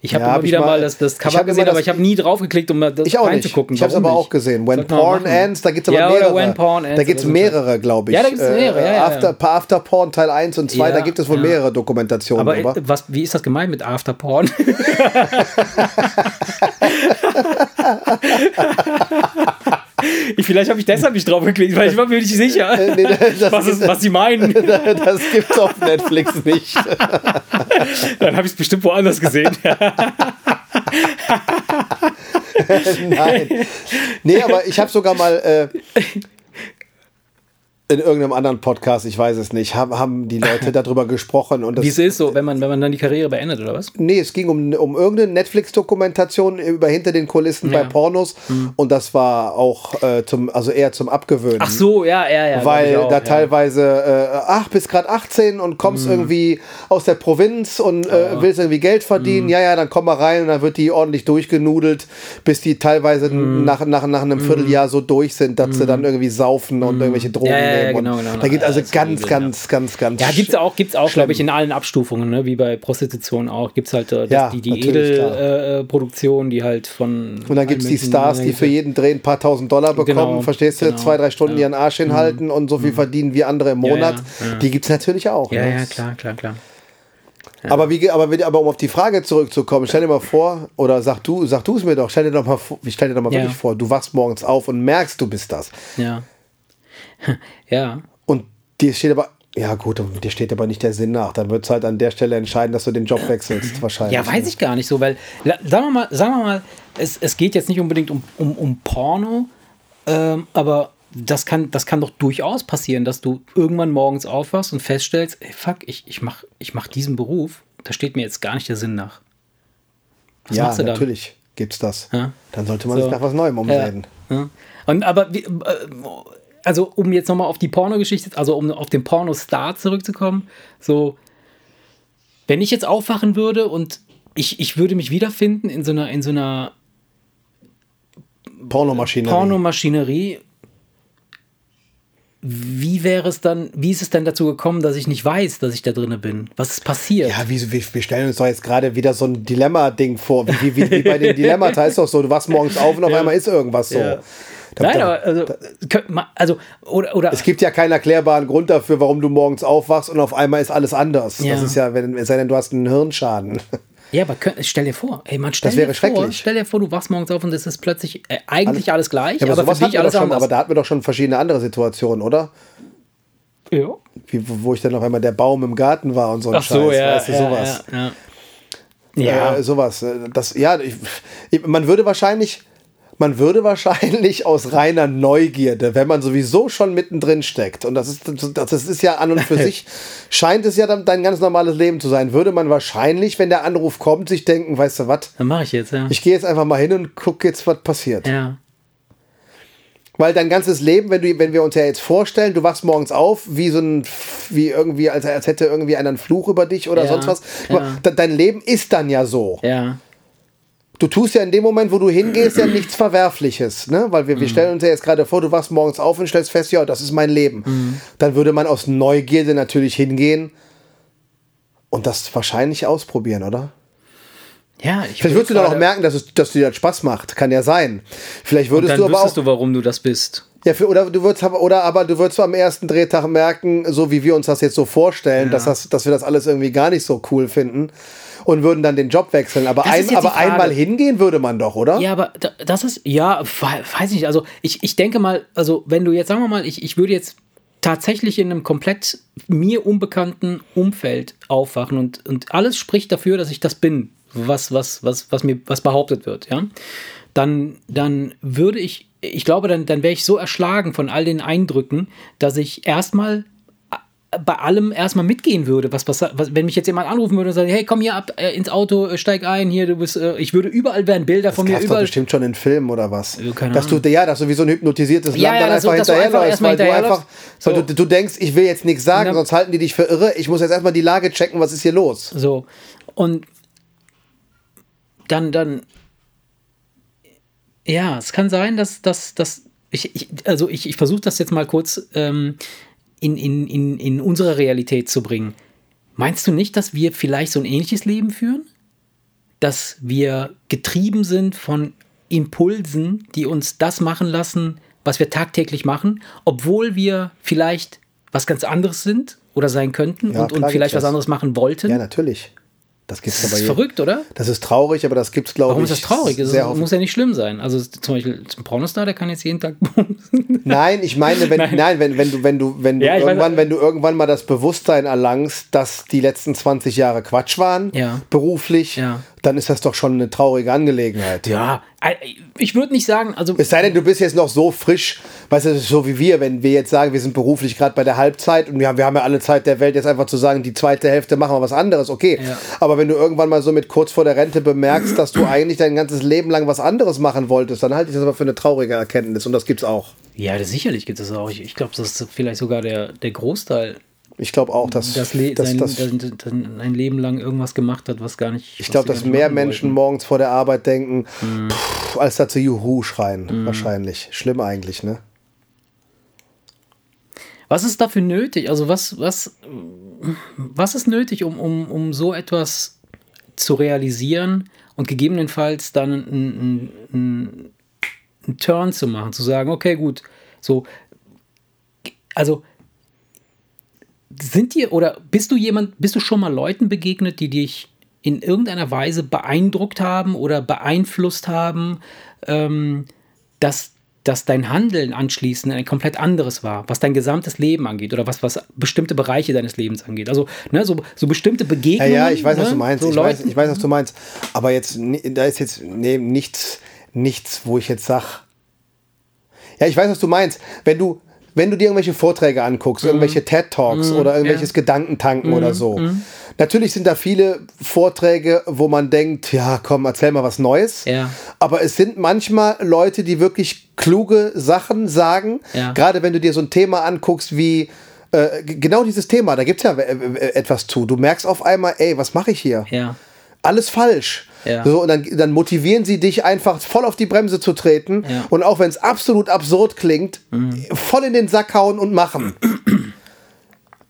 Ich habe Ja, immer hab wieder mal- mal das, das Cover gesehen, das- aber ich habe nie draufgeklickt, um das Ich auch reinzugucken. Ich habe es aber auch gesehen. When Porn. Ends, da gibt es aber Ja, mehrere. When Porn Ends da gibt es mehrere, glaube ich. Ja, da gibt's mehrere, ja, After, After Porn Teil 1 und 2, Ja, da gibt es wohl mehrere Dokumentationen Aber drüber. äh, was, wie ist das gemeint mit Afterporn? ich, vielleicht habe ich deshalb nicht drauf geklickt, weil ich war mir nicht sicher, Äh, nee, was, ist, was sie meinen. das gibt's auf Netflix nicht. Dann habe ich es bestimmt woanders gesehen. Nein. Nee, aber ich habe sogar mal äh, in irgendeinem anderen Podcast, ich weiß es nicht, haben, haben die Leute darüber gesprochen und das Wie es ist, so, wenn man, wenn man dann die Karriere beendet, oder was? Nee, es ging um, um irgendeine Netflix-Dokumentation über hinter den Kulissen Ja. bei Pornos und das war auch äh, zum, also eher zum Abgewöhnen. Ach so, ja, ja, ja. Weil auch, da ja. teilweise, äh, ach, bist gerade 18 und kommst Mhm. irgendwie aus der Provinz und äh, willst irgendwie Geld verdienen. Mhm. Ja, ja, dann komm mal rein und dann wird die ordentlich durchgenudelt, bis die teilweise Mhm. nach, nach, nach einem Vierteljahr so durch sind, dass sie dann irgendwie saufen und irgendwelche Drogen Mhm. Ja, ja, ja, genau, genau. Da Ja, also ganz, ganz, ganz, ganz. Ja, gibt's auch, gibt's auch, glaube ich, in allen Abstufungen, ne? wie bei Prostitution auch. Gibt's halt äh, Ja, die, die. Edelproduktion, äh, Produktion, die halt von. Und dann gibt es die Stars, die für jeden Dreh ein paar tausend Dollar bekommen, Genau, verstehst du? genau, Zwei, drei Stunden ja. Mhm. ihren Arsch hinhalten und so viel verdienen wie andere im Ja, Monat. ja, ja. Die gibt es natürlich auch. Ja, ne? ja, klar, klar, klar. Aber, wie, aber, aber um auf die Frage zurückzukommen, stell dir mal vor, oder sag du, sag du es mir doch, stell dir doch mal ich stell dir doch mal Ja. wirklich vor, du wachst morgens auf und merkst, du bist das. Ja. ja. Und dir steht aber, ja gut, dir steht aber nicht der Sinn nach. Dann wird es halt an der Stelle entscheiden, dass du den Job wechselst, wahrscheinlich. Ja, weiß ich gar nicht so, weil, sagen wir mal, sagen wir mal es, es geht jetzt nicht unbedingt um, um, um Porno, ähm, aber das kann, das kann doch durchaus passieren, dass du irgendwann morgens aufwachst und feststellst, ey, fuck, ich, ich mach, ich mach diesen Beruf, da steht mir jetzt gar nicht der Sinn nach. Was ja, machst du dann? natürlich gibt's das. Ja. Dann sollte man So. sich nach was Neuem umsehen. Ja. Ja. Und aber wie, äh, also um jetzt nochmal auf die Pornogeschichte, also um auf den Pornostar zurückzukommen, so wenn ich jetzt aufwachen würde und ich, ich würde mich wiederfinden in so einer, in so einer Pornomaschinerie. Pornomaschinerie, wie wäre es dann, wie ist es denn dazu gekommen, dass ich nicht weiß, dass ich da drinne bin? Was ist passiert? Ja, wie, wir, wir stellen uns doch jetzt gerade wieder so ein Dilemma-Ding vor. Wie, wie, wie bei den Dilemmata ist doch so, du wachst morgens auf und auf einmal ist irgendwas so. Ja. Da- Nein, da- aber also, ma- also oder, oder Es gibt ja keinen erklärbaren Grund dafür, warum du morgens aufwachst und auf einmal ist alles anders. Ja. Das ist ja, wenn es sei denn, du hast einen Hirnschaden. Ja, aber stell dir vor, ey, man, stell Das wäre dir vor, schrecklich. Stell dir vor, du wachst morgens auf und es ist plötzlich äh, eigentlich alles, gleich, Ja, aber, aber, für dich alles schon, anders. aber da hatten wir doch schon verschiedene andere Situationen, oder? ja. Wie, wo ich dann auf einmal der Baum im Garten war und so ein Ach so, Scheiß, ja, weißt du, ja, sowas. ja, ja. Ja, Äh, sowas. Äh, Das, ja, ich, man würde wahrscheinlich, man würde wahrscheinlich aus reiner Neugierde, wenn man sowieso schon mittendrin steckt, und das ist, das ist ja an und für sich, scheint es ja dann dein ganz normales Leben zu sein, würde man wahrscheinlich, wenn der Anruf kommt, sich denken, weißt du was, dann mache ich jetzt, ja. ich gehe jetzt einfach mal hin und gucke jetzt, was passiert. ja. Weil dein ganzes Leben, wenn, du, wenn wir uns ja jetzt vorstellen, du wachst morgens auf, wie so ein, wie irgendwie, als, als hätte irgendwie einer einen Fluch über dich oder Ja, sonst was. ja. De- Dein Leben ist dann ja so. Ja. Du tust ja in dem Moment, wo du hingehst, ja nichts Verwerfliches, ne? Weil wir, wir Mhm. stellen uns ja jetzt gerade vor, du wachst morgens auf und stellst fest, ja, das ist mein Leben. Mhm. Dann würde man aus Neugierde natürlich hingehen und das wahrscheinlich ausprobieren, oder? Ja, ich Vielleicht würdest du dann auch merken, dass, es, dass dir das Spaß macht. Kann ja sein. Vielleicht Und würdest dann du aber auch. wüsstest du, warum du das bist. Ja, für, oder du würdest aber, oder aber du würdest am ersten Drehtag merken, so wie wir uns das jetzt so vorstellen, Ja. dass, das, dass wir das alles irgendwie gar nicht so cool finden und würden dann den Job wechseln. Aber, ein, aber einmal hingehen würde man doch, oder? Ja, aber da- das ist, ja, we- weiß ich nicht. Also ich, ich denke mal, also wenn du jetzt, sagen wir mal, ich, ich würde jetzt tatsächlich in einem komplett mir unbekannten Umfeld aufwachen und, und alles spricht dafür, dass ich das bin, was, was, was, was mir was behauptet wird, ja, dann, dann würde ich, ich glaube, dann, dann wäre ich so erschlagen von all den Eindrücken, dass ich erstmal bei allem erstmal mitgehen würde. Was, was, was, wenn mich jetzt jemand anrufen würde und sagen, hey, komm hier ab äh, ins Auto, äh, steig ein, hier, du bist, äh, ich würde überall werden Bilder von Das mir, gab's doch überall. bestimmt schon in Filmen oder was. Ja, keine dass du, Ahnung. ja, dass du wie so ein hypnotisiertes Ja, Lamm ja, dann du- einfach du hinterherläufst, weil du einfach, hinterherläufst. weil du, du denkst, ich will jetzt nichts sagen, Ja. sonst halten die dich für irre. Ich muss jetzt erstmal die Lage checken, was ist hier los. So. Und dann, dann, ja, es kann sein, dass, dass, dass ich, ich also ich, ich versuche das jetzt mal kurz. Ähm, in, in, in, in unsere Realität zu bringen. Meinst du nicht, dass wir vielleicht so ein ähnliches Leben führen? Dass wir getrieben sind von Impulsen, die uns das machen lassen, was wir tagtäglich machen, obwohl wir vielleicht was ganz anderes sind oder sein könnten Ja, und, und vielleicht was anderes machen wollten? Ja, natürlich. Das gibt's das ist verrückt, oder? Das ist traurig, aber das gibt's glaube Warum ich. ist das traurig? Ist, oft. muss ja nicht schlimm sein. Also zum Beispiel zum Pornostar, der kann jetzt jeden Tag Nein, ich meine, wenn, nein. wenn, wenn du, wenn du, wenn du Ja, irgendwann, weiß- wenn du irgendwann mal das Bewusstsein erlangst, dass die letzten 20 Jahre Quatsch waren, Ja. beruflich, Ja. Dann ist das doch schon eine traurige Angelegenheit. Ja, äh, ich würde nicht sagen, also Es sei denn, du bist jetzt noch so frisch, weißt du, so wie wir, wenn wir jetzt sagen, wir sind beruflich gerade bei der Halbzeit und wir haben, wir haben ja alle Zeit der Welt, jetzt einfach zu sagen, die zweite Hälfte machen wir was anderes, okay. Ja. Aber wenn du irgendwann mal so mit kurz vor der Rente bemerkst, dass du eigentlich dein ganzes Leben lang was anderes machen wolltest, dann halte ich das aber für eine traurige Erkenntnis und das gibt's auch. ja, das, sicherlich gibt es auch. Ich, ich glaube, das ist vielleicht sogar der, der Großteil, Ich glaube auch, dass, das, dass, sein, dass, das, das, ein Leben lang irgendwas gemacht hat, was gar nicht. ich glaube, dass mehr Menschen morgens vor der Arbeit denken, Mhm. pff, als dazu Juhu schreien, wahrscheinlich. Schlimm eigentlich, ne? Was ist dafür nötig? Also was, was, was ist nötig, um, um, um so etwas zu realisieren und gegebenenfalls dann einen, einen, einen Turn zu machen, zu sagen, okay, gut, so, also sind dir oder bist du jemand, bist du schon mal Leuten begegnet, die dich in irgendeiner Weise beeindruckt haben oder beeinflusst haben, ähm, dass, dass dein Handeln anschließend ein komplett anderes war, was dein gesamtes Leben angeht oder was, was bestimmte Bereiche deines Lebens angeht. Also ne, so, so bestimmte Ja, Begegnungen. ja, ich weiß, ne, was du meinst. So ich, weiß, ich weiß, was du meinst. Aber jetzt, ni- da ist jetzt nee, nichts, nichts, wo ich jetzt sag. Ja, ich weiß, was du meinst. Wenn du, wenn du dir irgendwelche Vorträge anguckst, irgendwelche TED Talks oder irgendwelches ja. Gedankentanken oder so. Natürlich sind da viele Vorträge, wo man denkt, ja, komm, erzähl mal was Neues. Ja. Aber es sind manchmal Leute, die wirklich kluge Sachen sagen. Ja. Gerade wenn du dir so ein Thema anguckst wie äh, genau dieses Thema, da gibt es ja äh, äh, etwas zu. Du merkst auf einmal, ey, was mache ich hier? Alles falsch. Ja. So, und dann, dann motivieren sie dich einfach voll auf die Bremse zu treten Ja. Mhm. und auch wenn es absolut absurd klingt, voll in den Sack hauen und machen.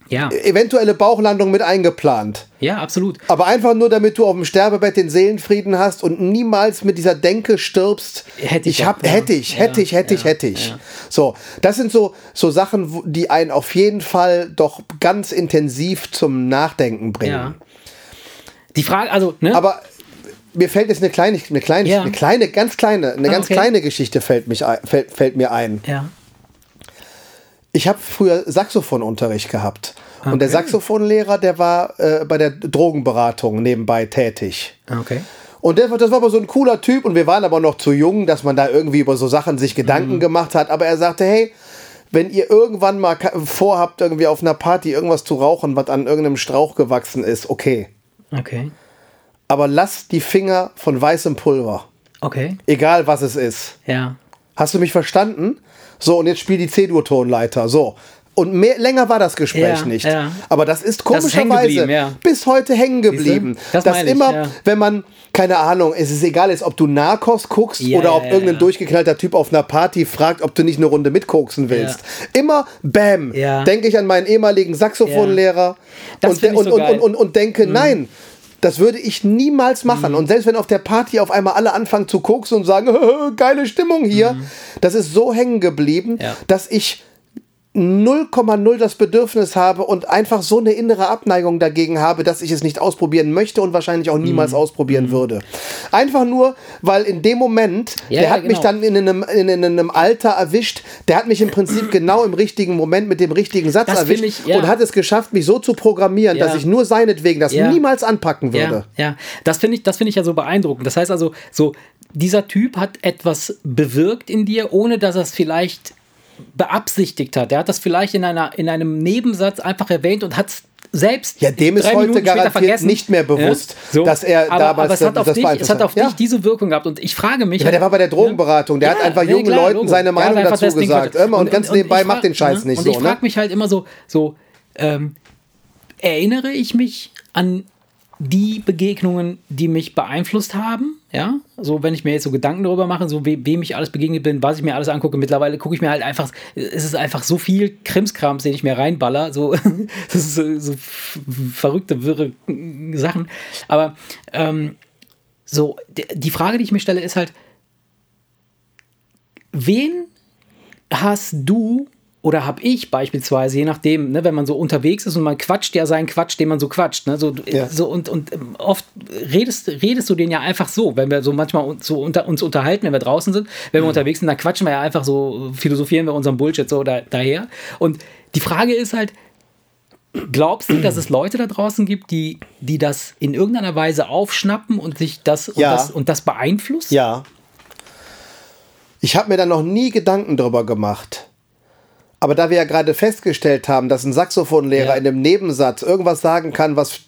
Ja. Eventuelle Bauchlandung mit eingeplant. ja, absolut. Aber einfach nur, damit du auf dem Sterbebett den Seelenfrieden hast und niemals mit dieser Denke stirbst. Hätte ich ich hab, ja. hätte ich, hätte Ja, ich, hätte ich, ja, hätte ich. So, das sind so, so Sachen, die einen auf jeden Fall doch ganz intensiv zum Nachdenken bringen. Die Frage, also, ne? Aber mir fällt jetzt eine kleine, eine kleine, Ja. eine kleine, ganz kleine, eine Ah, ganz okay. kleine Geschichte fällt, mich ein, fällt, fällt mir ein. ja. Ich habe früher Saxophonunterricht gehabt. Und der Okay. Saxophonlehrer, der war äh, bei der Drogenberatung nebenbei tätig. Okay. Und der, war- das war aber so ein cooler Typ und wir waren aber noch zu jung, dass man da irgendwie über so Sachen sich Gedanken gemacht hat. Aber er sagte, hey, wenn ihr irgendwann mal vorhabt, irgendwie auf einer Party irgendwas zu rauchen, was an irgendeinem Strauch gewachsen ist, okay. Okay. Aber lasst die Finger von weißem Pulver. Okay. Egal was es ist. Ja. Hast du mich verstanden? So, und jetzt spiel die C-Dur-Tonleiter. So. Und mehr, länger war das Gespräch Ja, nicht. ja. Aber das ist komischerweise ja. bis heute hängen geblieben. Das dass ich, immer, ja. wenn man, keine Ahnung, es ist egal ist, ob du Narcos guckst Ja, oder ob irgendein durchgeknallter Typ auf einer Party fragt, ob du nicht eine Runde mitkoksen willst. Immer Bam. Denke ich an meinen ehemaligen Saxophonlehrer und, ich und, so und. Mhm. und, und, und denke, nein. Das würde ich niemals machen. Und selbst wenn auf der Party auf einmal alle anfangen zu koksen und sagen, geile Stimmung hier, das ist so hängen geblieben, Mhm. Ja. dass ich 0,0 das Bedürfnis habe und einfach so eine innere Abneigung dagegen habe, dass ich es nicht ausprobieren möchte und wahrscheinlich auch Mhm. niemals ausprobieren würde. Einfach nur, weil in dem Moment, Ja, der ja, hat mich genau. dann in einem, in, in einem Alter erwischt, der hat mich im Prinzip genau im richtigen Moment mit dem richtigen Satz Das erwischt find ich, ja. und hat es geschafft, mich so zu programmieren, dass ich nur seinetwegen das niemals anpacken würde. Ja, das finde ich, das finde ich ja so beeindruckend. Das heißt also, so dieser Typ hat etwas bewirkt in dir, ohne dass er es vielleicht beabsichtigt hat. Er hat das vielleicht in einer in einem Nebensatz einfach erwähnt und hat es selbst Ja, dem ist heute Minuten garantiert vergessen. nicht mehr bewusst, so. dass er aber, damals aber es hat auf das dich, es hat auf Ja. dich diese Wirkung gehabt und ich frage mich. Ja, der war bei der Drogenberatung, der hat einfach jungen Leuten seine Der hat Meinung dazu gesagt. Immer und ganz nebenbei, ich mach frag- den Scheiß ne? nicht und so, ich ne? frage mich halt immer so, so ähm, erinnere ich mich an die Begegnungen, die mich beeinflusst haben, ja, so wenn ich mir jetzt so Gedanken darüber mache, so we, wem ich alles begegnet bin, was ich mir alles angucke, mittlerweile gucke ich mir halt einfach, es ist einfach so viel Krimskrams, den ich mir reinballer, so, das ist so, verrückte, wirre Sachen, aber ähm, so, die Frage, die ich mir stelle, ist halt, wen hast du oder habe ich beispielsweise, je nachdem, ne, wenn man so unterwegs ist und man quatscht ja seinen Quatsch, den man so quatscht, ne, so, ja. so und, und ähm, oft redest, redest du den ja einfach so, wenn wir so manchmal so unter, uns unterhalten, wenn wir draußen sind, wenn wir mhm. unterwegs sind, dann quatschen wir ja einfach so, philosophieren wir unseren Bullshit so da, daher. Und die Frage ist halt, glaubst du, dass es Leute da draußen gibt, die, die das in irgendeiner Weise aufschnappen und sich das, und, ja. das, und das beeinflusst? Ja. Ich habe mir da noch nie Gedanken drüber gemacht. Aber da wir ja gerade festgestellt haben, dass ein Saxophonlehrer ja. in einem Nebensatz irgendwas sagen kann, was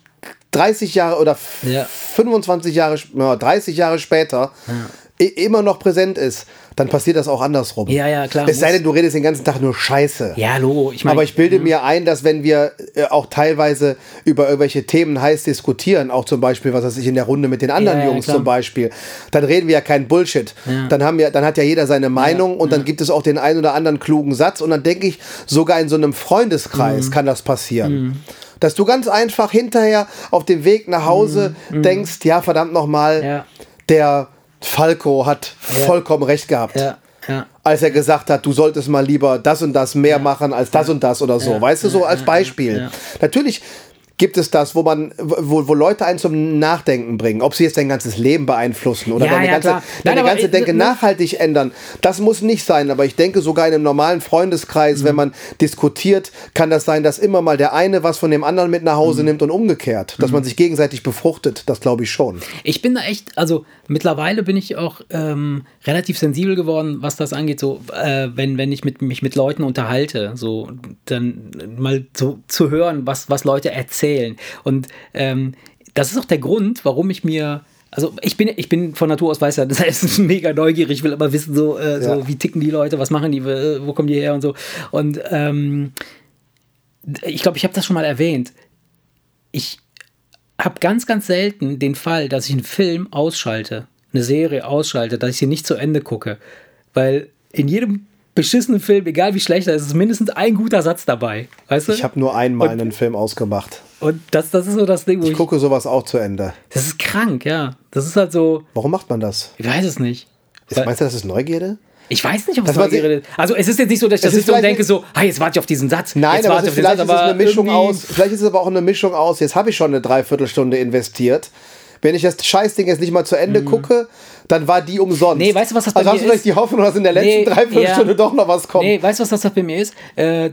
30 Jahre oder ja. 25 Jahre, 30 Jahre später ja. immer noch präsent ist, dann passiert das auch andersrum. Ja, ja, klar. Es sei denn, du redest den ganzen Tag nur Scheiße. Ja, Logo. Ich mein, Aber ich bilde mh. mir ein, dass wenn wir äh, auch teilweise über irgendwelche Themen heiß diskutieren, auch zum Beispiel, was weiß ich, in der Runde mit den anderen ja, Jungs ja, zum Beispiel, dann reden wir ja keinen Bullshit. Ja. Dann, haben wir, dann hat ja jeder seine Meinung und dann gibt es auch den einen oder anderen klugen Satz und dann denke ich, sogar in so einem Freundeskreis mhm. kann das passieren. Mhm dass du ganz einfach hinterher auf dem Weg nach Hause mm, denkst, ja, verdammt nochmal, ja. der Falco hat ja. vollkommen recht gehabt. Ja. Ja. Als er gesagt hat, du solltest mal lieber das und das mehr machen als das und das oder so. Weißt du, so als Beispiel. Natürlich gibt es das, wo man, wo, wo Leute einen zum Nachdenken bringen, ob sie jetzt dein ganzes Leben beeinflussen oder ja, deine ja, ganze, klar. deine Nein, ganze Denke nachhaltig ändern. Das muss nicht sein, aber ich denke sogar in einem normalen Freundeskreis, mhm. wenn man diskutiert, kann das sein, dass immer mal der eine was von dem anderen mit nach Hause mhm. nimmt und umgekehrt, dass mhm. man sich gegenseitig befruchtet. Das glaube ich schon. Ich bin da echt, also mittlerweile bin ich auch ähm, relativ sensibel geworden, was das angeht, so äh, wenn, wenn ich mit, mich mit Leuten unterhalte, so dann mal so zu hören, was, was Leute erzählen erzählen. Und ähm, das ist auch der Grund, warum ich mir also ich bin, ich bin von Natur aus weiß ja, das heißt mega neugierig, will aber wissen, so, äh, ja. so wie ticken die Leute, was machen die, wo kommen die her und so. Und ähm, ich glaube, ich habe das schon mal erwähnt. Ich habe ganz, ganz selten den Fall, dass ich einen Film ausschalte, eine Serie ausschalte, dass ich sie nicht zu Ende gucke. Weil in jedem beschissenen Film, egal wie schlecht er ist, ist mindestens ein guter Satz dabei. Weißt du? Ich habe nur einmal und, einen Film ausgemacht. Und das, das ist so das Ding, wo ich, ich gucke sowas auch zu Ende. Das ist krank, ja. Das ist halt so. Warum macht man das? Ich weiß es nicht. Ist, meinst du, das ist Neugierde? Ich weiß nicht, ob es Neugierde ist. Also es ist jetzt nicht so, dass ich das sitze und denke so, hey, jetzt warte ich auf diesen Satz. Nein, jetzt aber ist, vielleicht Satz, ist es eine Mischung aus. Vielleicht ist es aber auch eine Mischung aus. Jetzt habe ich schon eine Dreiviertelstunde investiert. Wenn ich das Scheißding jetzt nicht mal zu Ende mhm. gucke, dann war die umsonst. Nee, weißt du, was das bei also mir hast du vielleicht die Hoffnung, dass in der letzten nee, Dreiviertelstunde ja. doch noch was kommt. Nee, weißt du, was das bei mir ist? Äh,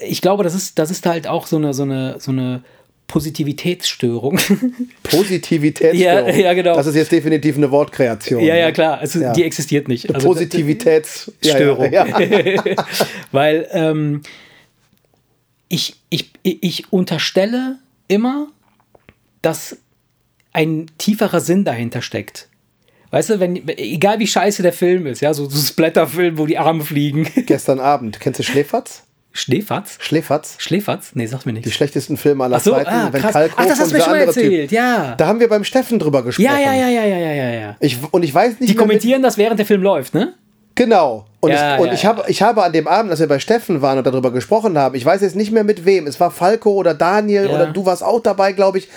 ich glaube, das ist, das ist halt auch so eine, so eine, so eine Positivitätsstörung. Positivitätsstörung? ja, ja, genau. Das ist jetzt definitiv eine Wortkreation. Ja, ja, klar. Also, ja. Die existiert nicht. Also, Positivitätsstörung. Ja, ja. Weil ähm, ich, ich, ich unterstelle immer, dass ein tieferer Sinn dahinter steckt. Weißt du, wenn, egal wie scheiße der Film ist, ja, so, so Splatterfilm, wo die Arme fliegen. Gestern Abend, kennst du Schläferz? Schläferz? Schläferz? Schläferz? Nee, sag mir nicht. Die schlechtesten Filme aller so, Zeiten. Ah, wenn Kalk Ach, das hast du mir schon erzählt, typ. ja. Da haben wir beim Steffen drüber gesprochen. Ja, ja, ja, ja, ja, ja, ja. Ich, und ich weiß nicht Die kommentieren das, während der Film läuft, ne? Genau. Und, ja, ich, und ja, ich, hab, ich habe an dem Abend, als wir bei Steffen waren und darüber gesprochen haben, ich weiß jetzt nicht mehr mit wem, es war Falco oder Daniel ja. oder du warst auch dabei, glaube ich,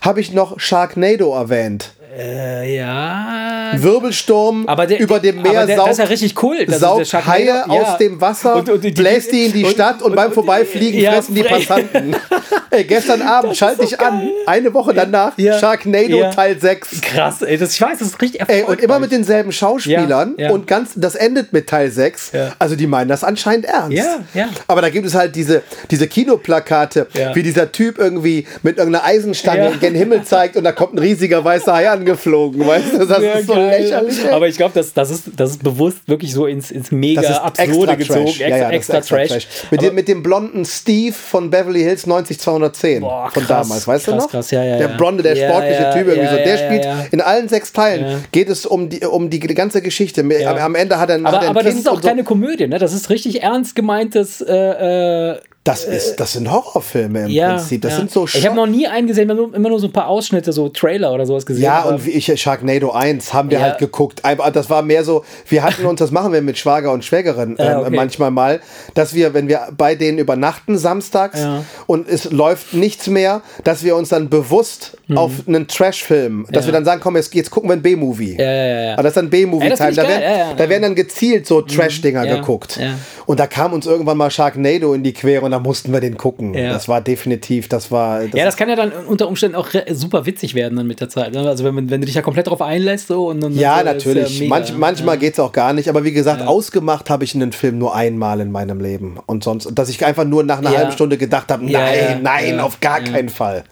habe ich noch Sharknado erwähnt. Äh, ja. Wirbelsturm aber der, über dem Meer der, saugt, das ist ja richtig cool. Das saugt Haie ja. aus dem Wasser, und, und die, bläst die in die und, Stadt und, beim Vorbeifliegen ja, fressen die Passanten. ey, gestern Abend schalte ich so an, eine Woche danach, ja. Sharknado ja. Teil 6. Krass, ey, das, ich weiß, das ist richtig erfolgreich. Ey, und immer mit denselben Schauspielern und ganz, das endet mit Teil 6. Also die meinen das anscheinend ernst. Ja, ja. Aber da gibt es halt diese, diese Kinoplakate, wie dieser Typ irgendwie mit irgendeiner Eisenstange in den Himmel zeigt und da kommt ein riesiger weißer Hai angeflogen, weißt du? Das ist so lächerlich. Ey. Aber ich glaube, das, das, ist, das ist bewusst wirklich so ins, ins mega absurde gezogen. Extra, ja, ja, extra, extra Trash. Trash. Mit, dem, mit dem blonden Steve von Beverly Hills 90210 Boah, von damals, weißt krass, du noch? Krass, ja, ja, der blonde, der sportliche Typ irgendwie so. Der spielt in allen sechs Teilen geht es um die, um die ganze Geschichte. Am, am Ende hat er, aber, hat er aber das ist auch keine Komödie, ne? Das ist richtig ernst gemeintes äh, äh Das, ist, das sind Horrorfilme im ja, Prinzip. Das ja. sind so Ich habe noch nie einen gesehen, immer nur, immer nur so ein paar Ausschnitte, so Trailer oder sowas gesehen. Ja, und wie ich Sharknado 1 haben wir Ja. halt geguckt. Aber das war mehr so, wir hatten uns, das machen wir mit Schwager und Schwägerin ähm, okay. manchmal mal, dass wir, wenn wir bei denen übernachten samstags und es läuft nichts mehr, dass wir uns dann bewusst auf einen Trash-Film, dass Mhm. Ja. wir dann sagen, komm, jetzt, jetzt gucken wir ein B-Movie. Ja, ja, ja, ja. Aber das ist dann Ja, B-Movie-Time. da, werden, ja, ja, da ja. werden dann gezielt so Trash-Dinger ja, geguckt. ja. Und da kam uns irgendwann mal Sharknado in die Quere und da mussten wir den gucken. Ja. Das war definitiv, das war. Das Ja, das kann ja dann unter Umständen auch super witzig werden dann mit der Zeit. ne? Also wenn, wenn du dich ja komplett drauf einlässt so und dann Ja, so, natürlich. mega. Manch, manchmal geht's auch gar nicht. Aber wie gesagt, ausgemacht habe ich einen Film nur einmal in meinem Leben. Und sonst, dass ich einfach nur nach einer Ja. halben Stunde gedacht habe, nein, Ja, ja, nein, ja, auf gar ja. keinen Fall.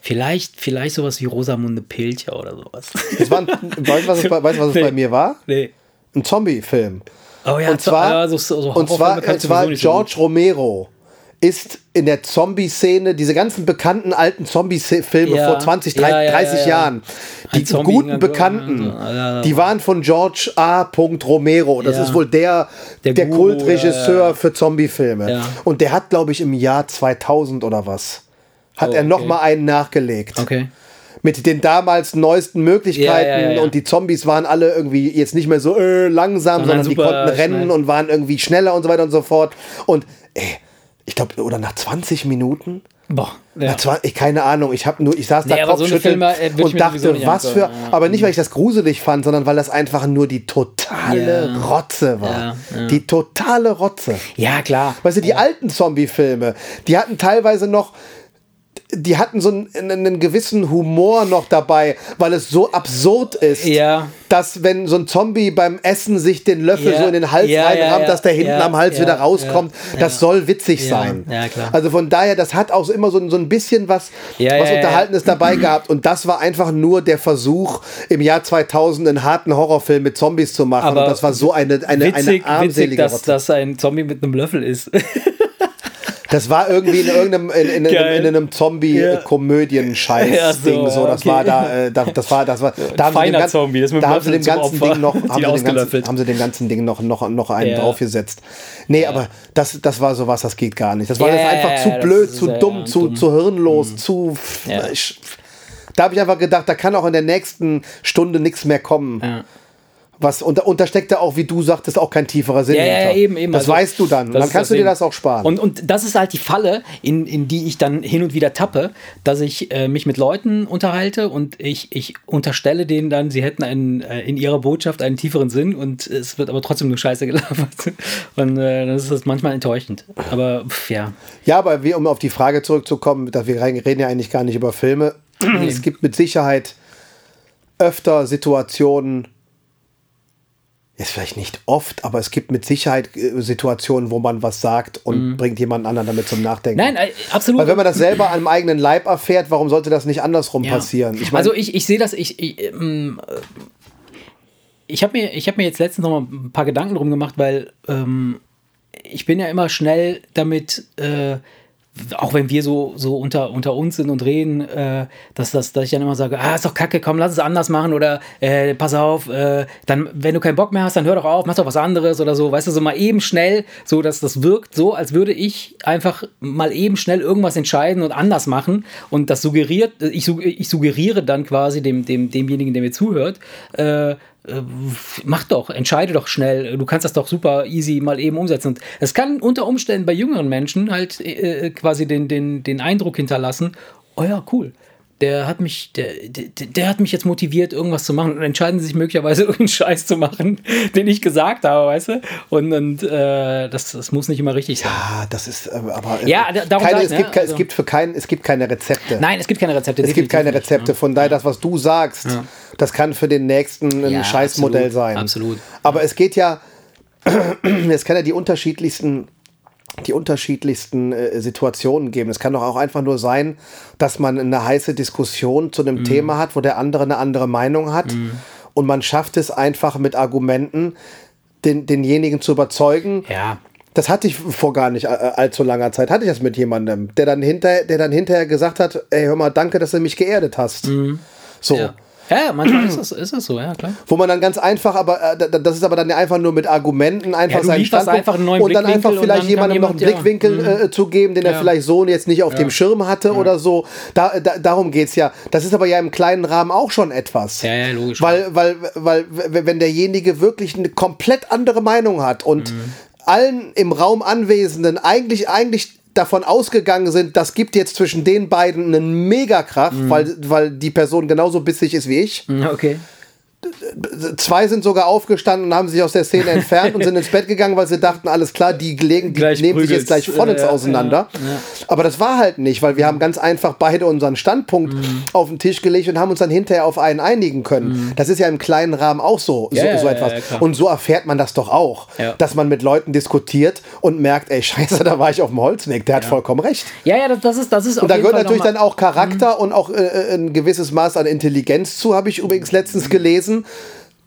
Vielleicht, vielleicht sowas wie Rosamunde Pilcher oder sowas. Das war ein, weißt du, was es, bei- weißt was es bei mir war? nee. Ein Zombie-Film. Oh ja, und zwar, ja, so, so, und zwar, und zwar nicht so George Romero ist in der Zombie-Szene, diese ganzen bekannten alten Zombie-Filme Ja. vor 20, Ja, 30, ja, ja, 30 ja. Jahren, die guten Bekannten, die waren von George A. Romero. Das ist wohl der, der, Der Guru, Kultregisseur für Zombie-Filme. Und der hat, glaube ich, im Jahr 2000 oder was, hat Oh, er noch okay. mal einen nachgelegt Okay. mit den damals neuesten Möglichkeiten Ja, ja, ja, und die Zombies waren alle irgendwie jetzt nicht mehr so äh, langsam, Sondern sondern die konnten rennen schnell. und waren irgendwie schneller und so weiter und so fort. Und ey, ich glaube, oder nach 20 Minuten? Boah. Ja. 20, ich, keine Ahnung, ich habe nur, ich saß da Nee, so eine Kopfschütteln Filme, äh, und dachte, was für, ja. aber nicht, weil ich das gruselig fand, sondern weil das einfach nur die totale Ja. Rotze war. Ja, ja. Die totale Rotze. ja, klar. Weißt du, die alten Zombie-Filme, die hatten teilweise noch, die hatten so einen, einen gewissen Humor noch dabei, weil es so absurd ist, Ja. dass wenn so ein Zombie beim Essen sich den Löffel Ja. so in den Hals Ja, reinrammt, dass der hinten am Hals wieder rauskommt, das soll witzig sein. ja, klar. Also von daher, das hat auch immer so, ein- so ein bisschen was, was. Unterhaltenes dabei gehabt und das war einfach nur der Versuch, im Jahr 2000 einen harten Horrorfilm mit Zombies zu machen Aber und das war so eine, eine, Witzig, eine witzig armselige dass Rotze. das ein Zombie mit einem Löffel ist. Das war irgendwie in irgendeinem in, in, in, in einem Zombie-Komödien-Scheiß-Ding. Ja, so, so, das okay. war da, äh, da, das war, das war, da haben sie feiner dem, gan- Zombie, das mit da haben sie dem ganzen Opfer. Ding noch, haben sie, dem ganzen, haben sie dem ganzen Ding noch, noch, noch einen draufgesetzt. Nee, aber das, das war sowas, das geht gar nicht. Das war ja, einfach zu blöd, zu dumm, zu, dumm. zu hirnlos, zu. Ja. Ich, da habe ich einfach gedacht, da kann auch in der nächsten Stunde nichts mehr kommen. Ja. Was, und, da- und da steckt da auch, wie du sagtest, auch kein tieferer Sinn Ja, ja, hinter. eben, eben. Das Also, weißt du dann. das Dann kannst du dir das auch sparen. Und, und das ist halt die Falle, in, in die ich dann hin und wieder tappe, dass ich äh, mich mit Leuten unterhalte und ich, ich unterstelle denen dann, sie hätten einen, äh, in ihrer Botschaft einen tieferen Sinn und es wird aber trotzdem nur Scheiße gelabert. Und äh, das ist manchmal enttäuschend. Aber pff, ja. Ja, aber wie, um auf die Frage zurückzukommen, dass wir reden ja eigentlich gar nicht über Filme. Es gibt mit Sicherheit öfter Situationen, jetzt vielleicht nicht oft, aber es gibt mit Sicherheit äh, Situationen, wo man was sagt und bringt jemand anderen damit zum Nachdenken. Mhm. Nein, äh, absolut. Weil wenn man das selber am eigenen Leib erfährt, warum sollte das nicht andersrum Ja. passieren? Ich mein, also ich, ich sehe das, ich, ich, ähm, äh, ich habe mir, ich hab mir jetzt letztens noch mal ein paar Gedanken drum gemacht, weil ähm, ich bin ja immer schnell damit, äh, auch wenn wir so, so unter, unter uns sind und reden, äh, dass, dass, dass ich dann immer sage, ah, ist doch kacke, komm, lass es anders machen oder äh, pass auf, äh, dann, wenn du keinen Bock mehr hast, dann hör doch auf, mach doch was anderes oder so, weißt du, so mal eben schnell, so dass das wirkt so, als würde ich einfach mal eben schnell irgendwas entscheiden und anders machen. Und das suggeriert, ich, ich suggeriere dann quasi dem, dem, demjenigen, der mir zuhört, äh, mach doch, entscheide doch schnell. Du kannst das doch super easy mal eben umsetzen. Und es kann unter Umständen bei jüngeren Menschen halt äh, quasi den, den, den Eindruck hinterlassen, oh ja, cool. Der hat mich, der, der, der hat mich jetzt motiviert, irgendwas zu machen und entscheiden sich möglicherweise irgendeinen Scheiß zu machen, den ich gesagt habe, weißt du? Und, und äh, das, das muss nicht immer richtig sein. ah, das ist äh, aber Ja, da- darum keine, ich, es, ne, gibt, also- es gibt für kein, es gibt keine Rezepte. Nein, es gibt keine Rezepte. Es gibt keine definitiv nicht, Rezepte. Von daher, das, was du sagst, das kann für den nächsten ein Ja, Scheißmodell absolut, sein. absolut. Aber es geht ja, es kann ja die unterschiedlichsten, die unterschiedlichsten äh, Situationen geben. Es kann doch auch einfach nur sein, dass man eine heiße Diskussion zu einem Mhm. Thema hat, wo der andere eine andere Meinung hat. Und man schafft es einfach mit Argumenten, den, denjenigen zu überzeugen, Ja. das hatte ich vor gar nicht äh, allzu langer Zeit, hatte ich das mit jemandem, der dann, hinter, der dann hinterher gesagt hat, ey, hör mal, danke, dass du mich geerdet hast. So. Ja. Ja, manchmal ist das, ist das so, ja, klar. Wo man dann ganz einfach, aber äh, da- das ist aber dann einfach nur mit Argumenten einfach Ja, seinen Standpunkt einfach einen neuen und dann einfach Blickwinkel vielleicht jemandem kann noch einen jemand- ja. Blickwinkel äh, zu geben, den er vielleicht so jetzt nicht auf dem Schirm hatte oder so. Da, da, darum geht's ja. Das ist aber ja im kleinen Rahmen auch schon etwas. Ja, ja, logisch. Weil, weil, weil, wenn derjenige wirklich eine komplett andere Meinung hat und Mhm. allen im Raum Anwesenden eigentlich, eigentlich davon ausgegangen sind, das gibt jetzt zwischen den beiden einen Megakrach, Mhm. weil, weil die Person genauso bissig ist wie ich. Okay. Zwei sind sogar aufgestanden und haben sich aus der Szene entfernt und sind ins Bett gegangen, weil sie dachten, alles klar, die, legen, die Gleich nehmen sich jetzt gleich prügelt's. voll ins Ja, Auseinander. ja, ja. Aber das war halt nicht, weil wir haben ganz einfach beide unseren Standpunkt Mhm. auf den Tisch gelegt und haben uns dann hinterher auf einen einigen können. Das ist ja im kleinen Rahmen auch so, so, Mhm. So etwas. und so erfährt man das doch auch, dass man mit Leuten diskutiert und merkt, ey, scheiße, da war ich auf dem Holzweg, der hat vollkommen recht. Ja, ja, das, das ist, das ist Und da gehört Fall natürlich dann auch Charakter und auch äh, ein gewisses Maß an Intelligenz zu, habe ich übrigens letztens gelesen. setzen.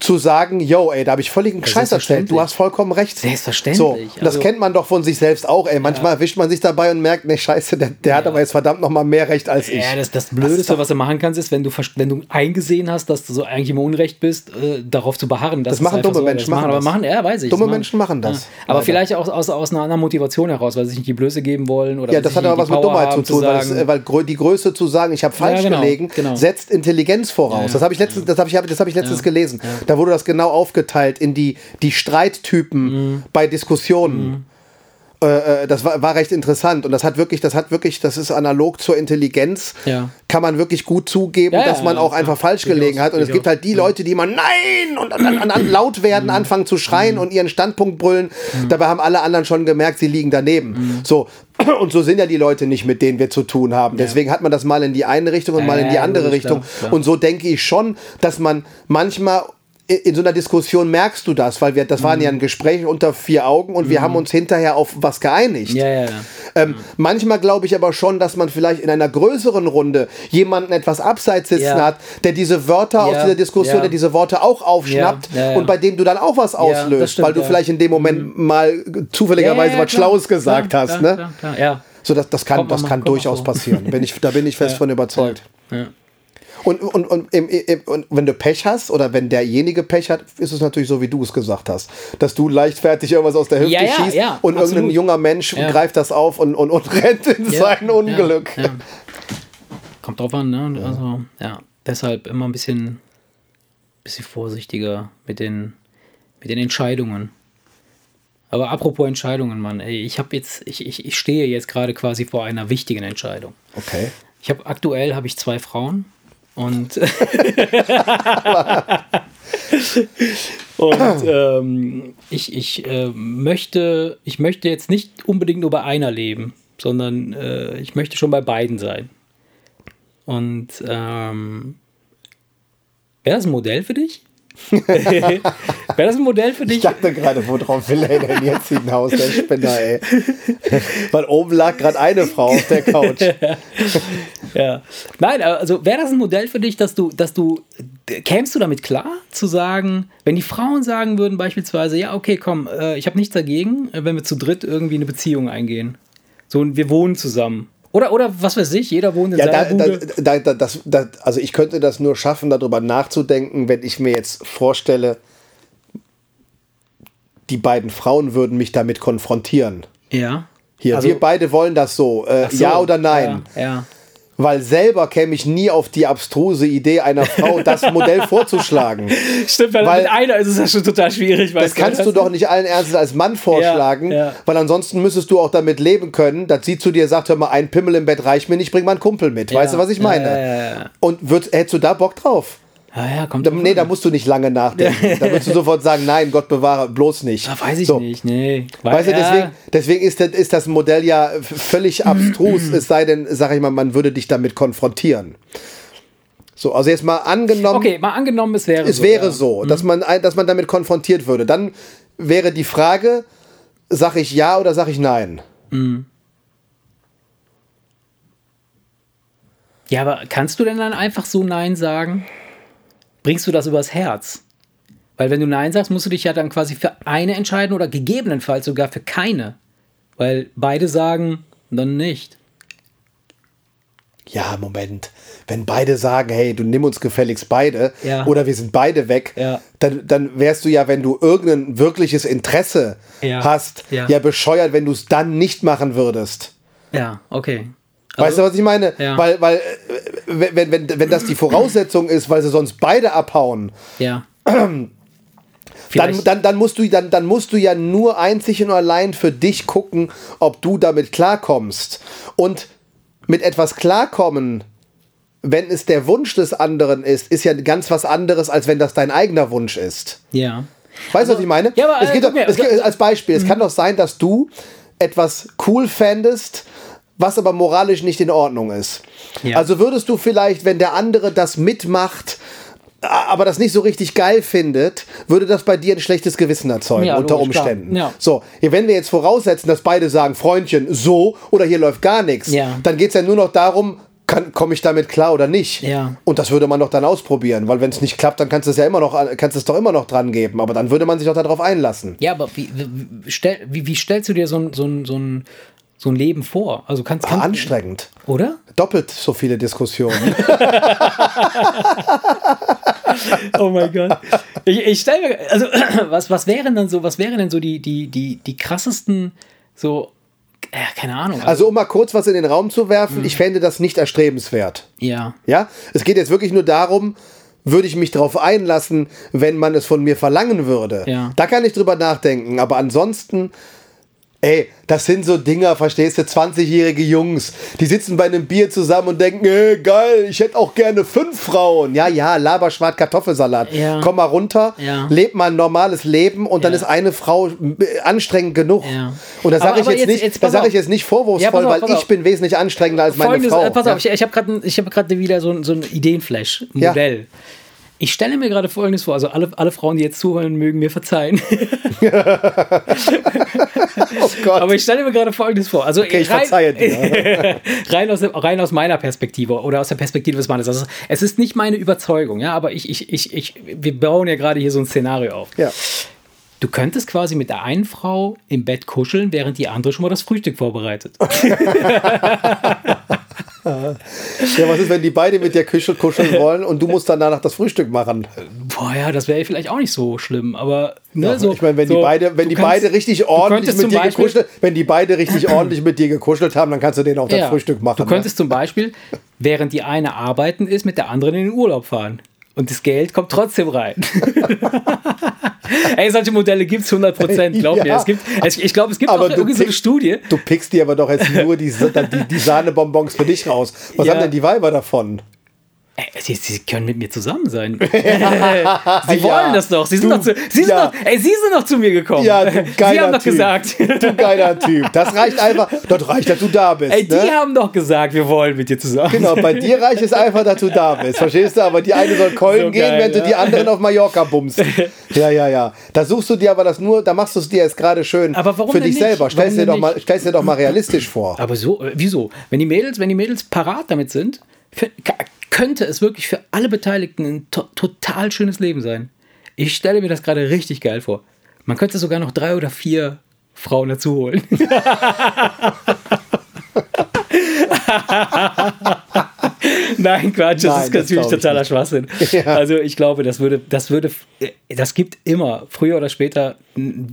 Zu sagen, yo, ey, da habe ich völligen Scheiß erzählt. Du hast vollkommen recht. Selbstverständlich. So, das Also- kennt man doch von sich selbst auch, ey. Manchmal erwischt man sich dabei und merkt, ne, Scheiße, der, der hat aber jetzt verdammt noch mal mehr Recht als ich. Ja, das, das Blödeste, was du machen kannst, ist, wenn du, wenn du eingesehen hast, dass du so eigentlich im Unrecht bist, äh, darauf zu beharren. Das ist machen dumme Menschen, das machen aber das. machen, ja, weiß ich. Dumme das Menschen machen das. Ja. Aber Leider. vielleicht auch aus, aus einer anderen Motivation heraus, weil sie sich nicht die Blöße geben wollen. Oder Ja, weil das hat aber was mit Dummheit zu tun, weil, sagen, äh, weil grö- die Größe zu sagen, ich habe falsch genau, gelegen, genau. setzt Intelligenz voraus. Das habe ich letztens, das habe ich, das habe ich letztens gelesen. Da wurde das genau aufgeteilt in die, die Streittypen Mhm. bei Diskussionen. Äh, äh, das war, war recht interessant und das hat wirklich, das hat wirklich, das ist analog zur Intelligenz, Ja. kann man wirklich gut zugeben, Ja, dass man auch einfach falsch gelegen hat und es gibt halt die Leute, die immer Nein und an, an, an laut Mhm. werden, anfangen zu schreien und ihren Standpunkt brüllen. Dabei haben alle anderen schon gemerkt, sie liegen daneben. Mhm. So und so sind ja die Leute nicht, mit denen wir zu tun haben. Deswegen hat man das mal in die eine Richtung und mal in die andere Richtung. Und so denke ich schon, dass man manchmal in so einer Diskussion merkst du das, weil wir, das waren ja Mhm. ein Gespräch unter vier Augen und wir haben uns hinterher auf was geeinigt. Ja, ja, ja. Ähm, manchmal glaube ich aber schon, dass man vielleicht in einer größeren Runde jemanden etwas abseits sitzen hat, der diese Wörter aus dieser Diskussion, der diese Worte auch aufschnappt und bei dem du dann auch was auslöst, stimmt, weil du. Mhm. vielleicht in dem Moment mal zufälligerweise was klar, Schlaues gesagt klar, hast. klar, ne? Klar, klar, ja. So, das, das kann, Kommt das kann durchaus passieren. Bin ich, da bin ich fest von überzeugt. Ja. Und, und, und, im, im, und wenn du Pech hast oder wenn derjenige Pech hat, ist es natürlich so, wie du es gesagt hast. Dass du leichtfertig irgendwas aus der Hüfte Ja, ja, schießt ja, und irgendein absolut. junger Mensch greift das auf und, und, und rennt in sein Unglück. Kommt drauf an, ne? Also, ja. Deshalb immer ein bisschen, bisschen vorsichtiger mit den, mit den Entscheidungen. Aber apropos Entscheidungen, Mann, ey, ich habe jetzt, ich, ich, ich stehe jetzt gerade quasi vor einer wichtigen Entscheidung. Okay. Ich habe aktuell habe ich zwei Frauen und und ähm, ich, ich äh, möchte ich möchte jetzt nicht unbedingt nur bei einer leben, sondern äh, ich möchte schon bei beiden sein. Und ähm, wäre das ein Modell für dich? wäre das ein Modell für Ich dich? dachte gerade, worauf will er denn jetzt hinaus, der Spinner, ey. Weil oben lag gerade eine Frau auf der Couch. Ja. Nein, also wäre das ein Modell für dich, dass du, dass du, kämst du damit klar, zu sagen, wenn die Frauen sagen würden beispielsweise, ja, okay, komm, äh, ich habe nichts dagegen, äh, wenn wir zu dritt irgendwie eine Beziehung eingehen. So, und wir wohnen zusammen. Oder, oder was weiß ich, jeder wohnt in Ja, seiner da, da, da, das, da, also ich könnte das nur schaffen, darüber nachzudenken, wenn ich mir jetzt vorstelle, die beiden Frauen würden mich damit konfrontieren. ja. Hier, Also- wir beide wollen das so. Äh, so, ja oder nein? Ja, ja. Weil selber käme ich nie auf die abstruse Idee einer Frau, das Modell vorzuschlagen. Stimmt, weil, Weil- mit einer ist es ja schon total schwierig. Das kannst du doch nicht allen Ernstes als Mann vorschlagen, Ja, ja. weil ansonsten müsstest du auch damit leben können, dass sie zu dir sagt, hör mal, ein Pimmel im Bett reicht mir nicht, bring mal einen Kumpel mit. Weißt du, was ich meine? Ja, ja, ja. Und würd, hättest du da Bock drauf? Ja, ja, kommt Da, nee, an. da musst du nicht lange nachdenken. Da würdest du sofort sagen, nein, Gott bewahre, bloß nicht. Ah, weiß ich So. nicht, nee. Weißt du, Ja. deswegen, deswegen ist, das, ist das Modell ja völlig abstrus, es sei denn, sag ich mal, man würde dich damit konfrontieren. So, also jetzt mal angenommen, Okay, mal angenommen, es wäre es so. wäre ja. so, dass, man, ein- dass man damit konfrontiert würde. Dann wäre die Frage, sag ich ja oder sag ich nein? Ja, aber kannst du denn dann einfach so Nein sagen? Bringst du das übers Herz? Weil wenn du Nein sagst, musst du dich ja dann quasi für eine entscheiden oder gegebenenfalls sogar für keine. Weil beide sagen, dann nicht. Ja, Moment. Wenn beide sagen, hey, du nimm uns gefälligst beide Ja. oder wir sind beide weg, Ja. dann, dann wärst du ja, wenn du irgendein wirkliches Interesse Ja. hast, Ja. ja. bescheuert, wenn du es dann nicht machen würdest. Ja, okay. Weißt du, was ich meine? Ja. Weil, weil äh, wenn, wenn, wenn das die Voraussetzung ist, weil sie sonst beide abhauen, Ja. dann, dann, dann, musst du, dann, dann musst du ja nur einzig und allein für dich gucken, ob du damit klarkommst. Und mit etwas klarkommen, wenn es der Wunsch des anderen ist, ist ja ganz was anderes, als wenn das dein eigener Wunsch ist. Ja. Weißt du, was ich meine? Ja, aber, es äh, geht doch, mir, es als Beispiel, es kann doch sein, dass du etwas cool fändest, was aber moralisch nicht in Ordnung ist. Ja. Also würdest du vielleicht, wenn der andere das mitmacht, aber das nicht so richtig geil findet, würde das bei dir ein schlechtes Gewissen erzeugen, Ja, unter logisch. Umständen. Ja. So, wenn wir jetzt voraussetzen, dass beide sagen, Freundchen, so oder hier läuft gar nichts, Ja. dann geht es ja nur noch darum, komme ich damit klar oder nicht. Ja. Und das würde man doch dann ausprobieren, weil wenn es nicht klappt, dann kannst du es ja immer noch, kannst es doch immer noch dran geben. Aber dann würde man sich doch darauf einlassen. Ja, aber wie, wie, stell, wie, wie stellst du dir so ein, so ein, so ein, so ein Leben vor? Also kannst, Ah, kannst anstrengend. Oder? Doppelt so viele Diskussionen. Oh mein Gott. Ich, ich stelle mir, also was, was wären dann so, was wären denn so die, die, die, die krassesten, so, ja, keine Ahnung. Also um mal kurz was in den Raum zu werfen, ich fände das nicht erstrebenswert. ja. Ja, es geht jetzt wirklich nur darum, würde ich mich darauf einlassen, wenn man es von mir verlangen würde. Ja. Da kann ich drüber nachdenken. Aber ansonsten, ey, das sind so Dinger, verstehst du, 20-jährige Jungs, die sitzen bei einem Bier zusammen und denken, ey, geil, ich hätte auch gerne fünf Frauen. Ja, ja, Laberschwart Kartoffelsalat. Ja. Komm mal runter, Ja. leb mal ein normales Leben und dann Ja. ist eine Frau äh, anstrengend genug. Ja. Und da sage ich jetzt, jetzt- nicht, jetzt da pass auf. ich jetzt nicht vorwurfsvoll, pass weil pass ich bin wesentlich anstrengender als meine Folgendes, Frau. äh, pass ja? auf, ich, ich habe gerade hab wieder so, ein- so ein Ideenflash, ein Ja. Ich stelle mir gerade Folgendes vor, also alle, alle Frauen, die jetzt zuhören, mögen mir verzeihen. Oh Gott. Aber ich stelle mir gerade Folgendes vor. Also Okay, ich verzeihe dir. rein, aus, rein aus meiner Perspektive oder aus der Perspektive des Mannes. Also es ist nicht meine Überzeugung, ja, aber ich, ich, ich, ich, wir bauen ja gerade hier so ein Szenario auf. ja. Du könntest quasi mit der einen Frau im Bett kuscheln, während die andere schon mal das Frühstück vorbereitet. Ja, was ist, wenn die beide mit dir kuscheln, kuscheln wollen und du musst dann danach das Frühstück machen? Boah, ja, das wäre vielleicht auch nicht so schlimm, aber ne, Ja, so, ich meine, wenn so, die beide, wenn die kannst- beide richtig ordentlich mit dir Beispiel- gekuschelt, wenn die beide richtig ordentlich mit dir gekuschelt haben, dann kannst du denen auch das Ja. Frühstück machen. Du könntest zum Beispiel, während die eine arbeiten ist, mit der anderen in den Urlaub fahren. Und das Geld kommt trotzdem rein. Ey, solche Modelle gibt es 100%, glaub mir. Ja. Es gibt, ich glaube, es gibt Aber auch du irgendwie so eine Studie. Du pickst dir aber doch jetzt nur die, die, die Sahnebonbons für dich raus. Was Ja. haben denn die Weiber davon? Ey, sie, sie können mit mir zusammen sein. sie wollen das doch. Sie sind, Du- doch zu, sie, sind ja. doch, ey, sie sind doch zu mir gekommen. Ja, du sie geiler haben doch typ. gesagt. Du geiler Typ. Das reicht einfach. Das reicht, dass du da bist. Ey, die ne? haben doch gesagt, wir wollen mit dir zusammen. Genau, bei dir reicht es einfach, dass du da bist. Verstehst du? Aber die eine soll Keulen So gehen, geil, während du ja. die anderen auf Mallorca bummst. Ja, ja, ja. Da suchst du dir aber das nur, da machst du es dir jetzt gerade schön Aber warum für dich nicht? selber. Stell's Warum dir, doch mal, dir doch mal realistisch vor. Aber so, äh, wieso? Wenn die Mädels, wenn die Mädels parat damit sind, für, könnte es wirklich für alle Beteiligten ein to total schönes Leben sein. Ich stelle mir das gerade richtig geil vor. Man könnte sogar noch drei oder vier Frauen dazu holen. Nein, Quatsch, das Nein, ist das natürlich totaler nicht. Schwachsinn. Ja. Also ich glaube, das würde, das würde, das gibt immer, früher oder später,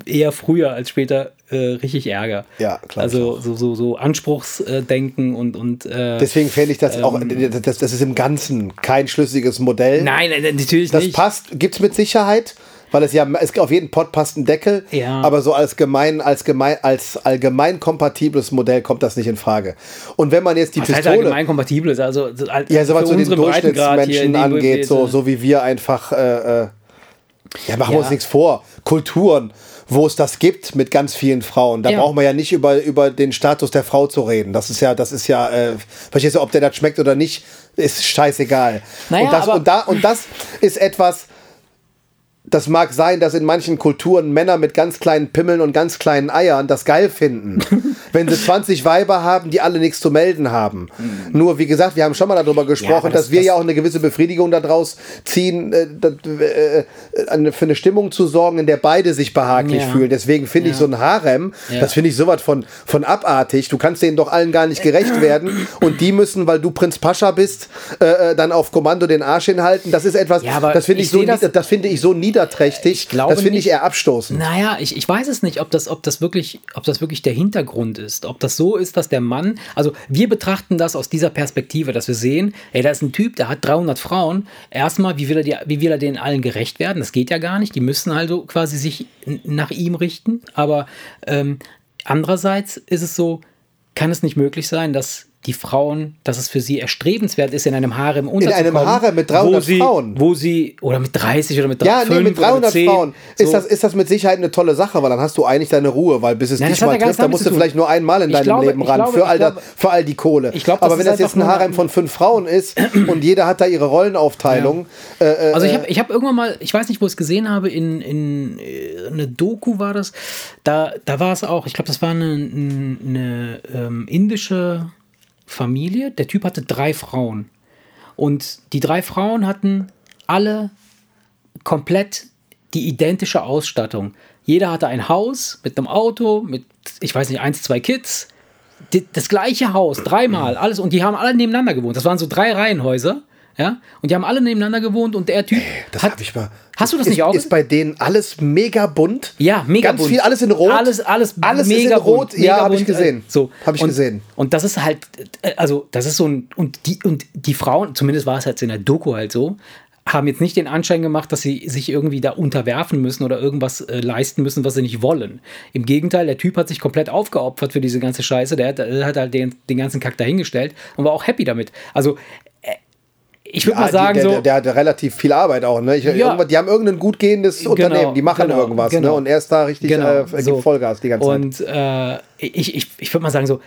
eher früher als später, äh, richtig Ärger. Ja, ich Also so, so, so Anspruchsdenken und, und äh, Deswegen fände ich das auch, das, das ist im Ganzen kein schlüssiges Modell. Nein, nein, natürlich das nicht. passt, gibt es mit Sicherheit, weil es ja, es, auf jeden Pot passt ein Deckel, Ja. aber so als gemein, als gemein, als allgemein kompatibles Modell kommt das nicht in Frage. Und wenn man jetzt die Was heißt Pistole. allgemein kompatibel ist, also so alt- Ja, so was so den Durchschnittsmenschen angeht, so, so wie wir einfach, äh, äh, ja, machen wir Ja. uns nichts vor. Kulturen, wo es das gibt mit ganz vielen Frauen, da Ja. brauchen wir ja nicht über, über den Status der Frau zu reden. Das ist ja, das ist ja, äh, verstehst du, ob der das schmeckt oder nicht, ist scheißegal. Naja, und, das, aber- und, da, und das ist etwas, das mag sein, dass in manchen Kulturen Männer mit ganz kleinen Pimmeln und ganz kleinen Eiern das geil finden. wenn sie 20 Weiber haben, die alle nichts zu melden haben. Mhm. Nur, wie gesagt, wir haben schon mal darüber gesprochen, ja, das, dass wir das ja auch eine gewisse Befriedigung daraus ziehen, äh, äh, für eine Stimmung zu sorgen, in der beide sich behaglich ja. fühlen. Deswegen finde ja. ich so ein Harem, das finde ich sowas von, von abartig. Du kannst denen doch allen gar nicht gerecht werden und die müssen, weil du Prinz Pascha bist, äh, äh dann auf Kommando den Arsch hinhalten. Das ist etwas, das finde ich, so, das, das finde ich so nieder niederträchtig. das finde ich eher abstoßend. Naja, ich, ich weiß es nicht, ob das, ob, das wirklich, ob das wirklich der Hintergrund ist. Ob das so ist, dass der Mann, also wir betrachten das aus dieser Perspektive, dass wir sehen, ey, da ist ein Typ, der hat 300 Frauen. Erstmal, wie will er, die, wie will er denen allen gerecht werden? Das geht ja gar nicht. Die müssen also quasi sich nach ihm richten. Aber ähm, andererseits ist es so, kann es nicht möglich sein, dass die Frauen, dass es für sie erstrebenswert ist, in einem Harem unterzukommen. In einem Harem mit 300 wo sie, Frauen. Wo sie, oder mit 30 oder mit 30 Ja, nee, mit 300 Frauen so. ist, das, ist das mit Sicherheit eine tolle Sache, weil dann hast du eigentlich deine Ruhe, weil bis es Nein, dich mal trifft, dann musst du vielleicht nur einmal in ich deinem glaube, Leben ran, glaube, für, all glaube, für all die Kohle. Glaub, Aber wenn das jetzt ein Harem von fünf Frauen ist und jeder hat da ihre Rollenaufteilung. Ja. Äh, äh, also ich habe ich hab irgendwann mal, ich weiß nicht, wo ich es gesehen habe, in, in, in äh, eine Doku war das, da, da war es auch, ich glaube, das war eine, eine, eine ähm, indische Familie. Der Typ hatte drei Frauen. Und die drei Frauen hatten alle komplett die identische Ausstattung. Jeder hatte ein Haus mit einem Auto, mit, ich weiß nicht, eins, zwei Kids. das gleiche Haus, dreimal, alles. Und die haben alle nebeneinander gewohnt. Das waren so drei Reihenhäuser. Ja? Und die haben alle nebeneinander gewohnt und der Typ. Hey, das hat, ich mal. Hast du das ist, nicht auch? Ist bei denen alles mega bunt? Ja, mega Ganz bunt. viel, alles in Rot. Alles, alles, alles mega in Rot. Mega ja, habe ich gesehen. Äh, so habe ich und, gesehen. Und das ist halt, äh, also das ist so ein und die und die Frauen, zumindest war es halt in der Doku halt so, haben jetzt nicht den Anschein gemacht, dass sie sich irgendwie da unterwerfen müssen oder irgendwas äh, leisten müssen, was sie nicht wollen. Im Gegenteil, der Typ hat sich komplett aufgeopfert für diese ganze Scheiße. Der hat, der hat halt den, den ganzen Kack dahingestellt und war auch happy damit. Also ich würde ja, mal sagen, die, der, so. Der, der, hat relativ viel Arbeit auch. Ne? Ich, ja. Die haben irgendein gut gehendes genau, Unternehmen, die machen genau, irgendwas. Ne? Genau. Ne? Und er ist da richtig genau, äh, so. Vollgas die ganze und, Zeit. Und äh, ich, ich, ich würde mal sagen, so,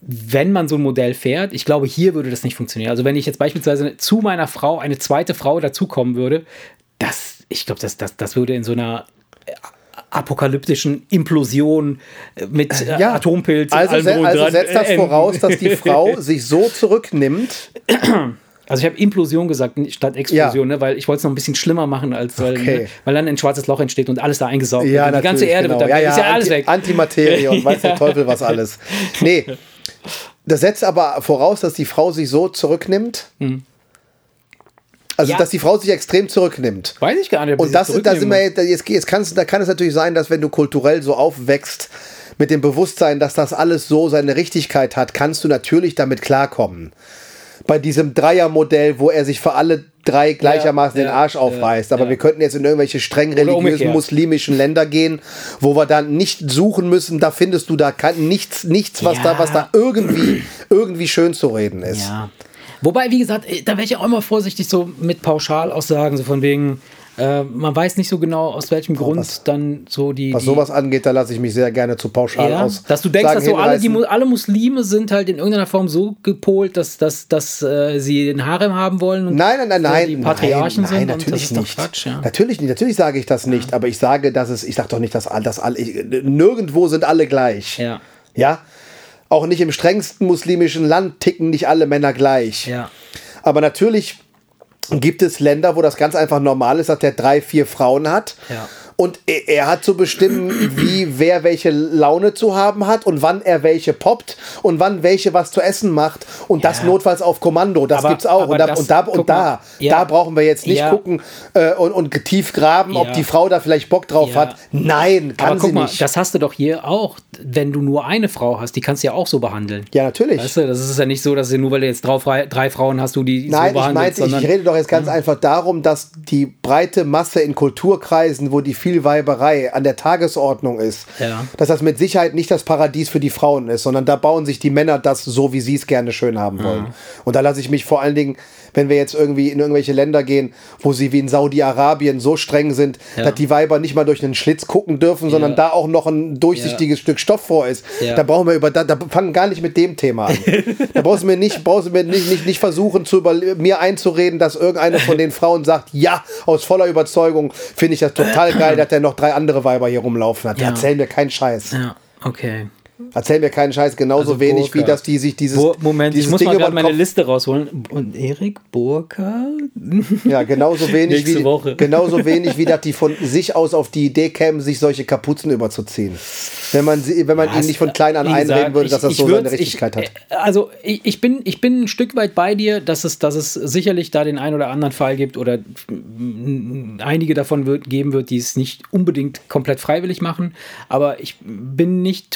wenn man so ein Modell fährt, ich glaube, hier würde das nicht funktionieren. Also, wenn ich jetzt beispielsweise zu meiner Frau eine zweite Frau dazukommen würde, das, ich glaube, das, das, das würde in so einer apokalyptischen Implosion mit äh, ja. Atompilz. Also, se also setzt das voraus, dass die Frau sich so zurücknimmt. Also ich habe Implosion gesagt statt Explosion, ja. ne, weil ich wollte es noch ein bisschen schlimmer machen, als weil, okay. ne, weil dann ein schwarzes Loch entsteht und alles da eingesaugt ja, wird. Die ganze Erde genau. wird da ja, ja, ist ja alles Anti weg. Antimaterie und weiß der Teufel was alles. Nee, das setzt aber voraus, dass die Frau sich so zurücknimmt. Mhm. Also, ja. dass die Frau sich extrem zurücknimmt. Weiß ich gar nicht. Und das, da sind wir jetzt, jetzt kannst, da kann es natürlich sein, dass wenn du kulturell so aufwächst, mit dem Bewusstsein, dass das alles so seine Richtigkeit hat, kannst du natürlich damit klarkommen bei diesem Dreiermodell, wo er sich für alle drei gleichermaßen ja, den Arsch aufreißt. Aber wir könnten jetzt in irgendwelche streng religiösen muslimischen Länder gehen, wo wir dann nicht suchen müssen, da findest du da kein, nichts, nichts, was da, was da irgendwie, irgendwie schön zu reden ist. Ja. Wobei, wie gesagt, da wäre ich auch immer vorsichtig so mit Pauschalaussagen, so von wegen, äh, man weiß nicht so genau, aus welchem Grund was, dann so die. Was die, sowas angeht, da lasse ich mich sehr gerne zu pauschal ja, aus. Dass du denkst, dass so alle, die, alle Muslime sind halt in irgendeiner Form so gepolt, dass, dass, dass äh, sie den Harem haben wollen. Und nein, nein, nein, nein. Die Patriarchen nein, sind. Nein, natürlich nicht. Quatsch, ja. Natürlich nicht. Natürlich sage ich das nicht, ja. aber ich sage, dass es, ich sage doch nicht, dass, dass alle, ich, nirgendwo sind alle gleich. Ja. Ja. Auch nicht im strengsten muslimischen Land ticken nicht alle Männer gleich. Ja. Aber natürlich gibt es Länder, wo das ganz einfach normal ist, dass der drei, vier Frauen hat. Ja. Und er, er, hat zu bestimmen, wie wer welche Laune zu haben hat und wann er welche poppt und wann welche was zu essen macht. Und ja. das notfalls auf Kommando. Das aber, es auch. Und da, das, und da, und da, ja. da brauchen wir jetzt nicht ja. gucken äh, und, und tief graben, ob die Frau da vielleicht Bock drauf hat. Nein, kann aber sie guck mal, nicht. Das hast du doch hier auch, wenn du nur eine Frau hast, die kannst du ja auch so behandeln. Ja, natürlich. Weißt du, das ist ja nicht so, dass du nur weil du jetzt drei, drei Frauen hast, du die Nein, so behandelst. Nein, ich, ich rede doch jetzt ganz einfach darum, dass die breite Masse in Kulturkreisen, wo die viel Weiberei an der Tagesordnung ist, Ja. dass das mit Sicherheit nicht das Paradies für die Frauen ist, sondern da bauen sich die Männer das so, wie sie es gerne schön haben wollen. Und da lasse ich mich vor allen Dingen, wenn wir jetzt irgendwie in irgendwelche Länder gehen, wo sie wie in Saudi-Arabien so streng sind, Ja. dass die Weiber nicht mal durch einen Schlitz gucken dürfen, sondern Ja. da auch noch ein durchsichtiges Stück Stoff vor ist. Ja. Da brauchen wir über, da, da fangen gar nicht mit dem Thema an. da brauchst du mir nicht, brauchst du mir nicht, nicht, nicht versuchen, zu über, mir einzureden, dass irgendeine von den Frauen sagt, ja, aus voller Überzeugung finde ich das total geil, dass der noch drei andere Weiber hier rumlaufen hat. Ja. Erzähl mir keinen Scheiß. Ja, okay. Erzähl mir keinen Scheiß, genauso Also wenig Burka. wie dass die sich dieses, Bo Moment, dieses ich muss Ding mal gerade meine Liste rausholen. Und Erik Burka? Ja, genauso wenig Nächste wie Woche. genauso wenig wie dass die von sich aus auf die Idee kämen, sich solche Kapuzen überzuziehen. Wenn man sie, wenn man ihnen nicht von klein an einreden gesagt, würde, dass das ich- so ich seine würd's- Richtigkeit ich, hat. äh, Also ich, ich, bin, ich bin ein Stück weit bei dir, dass es, dass es sicherlich da den einen oder anderen Fall gibt oder einige davon wird, geben wird, die es nicht unbedingt komplett freiwillig machen. Aber ich bin nicht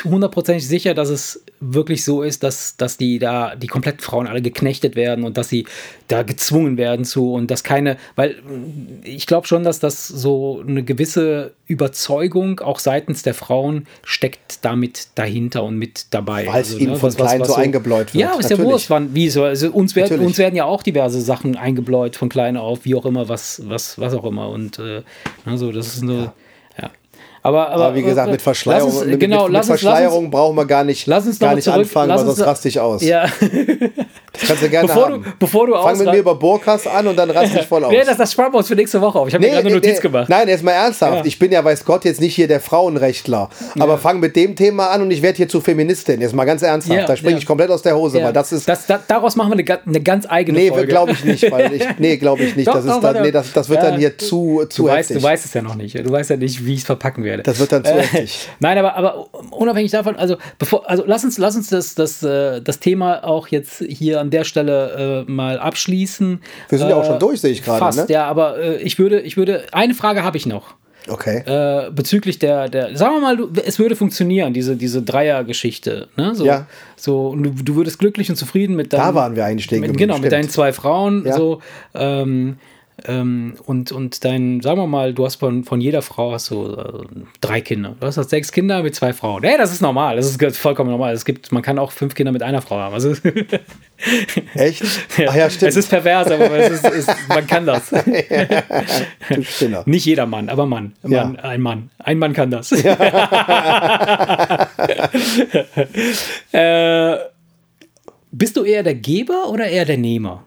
hundertprozentig sicher, dass es wirklich so ist, dass, dass die da, die kompletten Frauen alle geknechtet werden und dass sie da gezwungen werden zu und dass keine, weil mm, ich glaube schon, dass das so eine gewisse Überzeugung auch seitens der Frauen steckt damit dahinter und mit dabei. Weil es ihnen von klein so eingebläut wird. Ja, ist ja Natürlich. wurscht, wann, wie so. Also uns, werden, Natürlich. uns werden ja auch diverse Sachen eingebläut von klein auf, wie auch immer, was, was, was auch immer. Und äh, also das ist nur. Ja. Aber, aber, Aber wie gesagt, mit Verschleierung, uns, mit, genau, mit, mit uns, Verschleierung brauchen wir gar nicht, Lass uns gar nicht zurück- anfangen, weil sonst raste ich aus. ja, Das kannst du gerne bevor haben. du, bevor du Fang mit mir über Burkas an und dann raste ich voll aus. Nee, das, das sparen wir uns für nächste Woche auf. Ich habe mir gerade eine Notiz gemacht. Nein, jetzt mal ernsthaft. Ja. Ich bin ja, weiß Gott, jetzt nicht hier der Frauenrechtler. Aber fang mit dem Thema an und ich werde hier zu Feministin. Jetzt mal ganz ernsthaft. Ja, da springe ja. ich komplett aus der Hose, Ja, weil das ist. das, da, daraus machen wir eine, eine ganz eigene nee, Folge. glaube ich nicht. Weil ich, nee, glaube ich nicht. Doch, das, ist doch, dann, nee, das, das wird Ja. dann hier zu, zu du, weißt, heftig. du weißt es ja noch nicht. Du weißt ja nicht, wie ich es verpacken werde. Das wird dann zu Äh, heftig. Nein, aber, aber unabhängig davon, also bevor, also lass uns, lass uns das, das, äh, das Thema auch jetzt hier an der Stelle äh, mal abschließen. Wir sind ja auch Äh, schon durch, sehe ich gerade, Fast, ne? ja, aber äh, ich würde, ich würde, eine Frage habe ich noch. Okay. Äh, bezüglich der, der, sagen wir mal, es würde funktionieren, diese, diese Dreier-Geschichte. Ne? So, Ja. so, und du, du würdest glücklich und zufrieden mit deinen. Da waren wir eigentlich stehen mit, Genau, mit stimmt. deinen zwei Frauen. Ja. So, ähm, ähm, und, und dein, sagen wir mal, du hast von, von jeder Frau hast du äh, drei Kinder. Du hast halt sechs Kinder mit zwei Frauen. Hey, das ist normal. Das ist vollkommen normal. Es gibt, man kann auch fünf Kinder mit einer Frau haben. Also, Echt? Ach ja, stimmt. Es ist pervers, aber es ist, es, man kann das. Nicht jeder Mann, aber Mann. Ja. Mann Ein Mann. Ein Mann kann das. äh, bist du eher der Geber oder eher der Nehmer?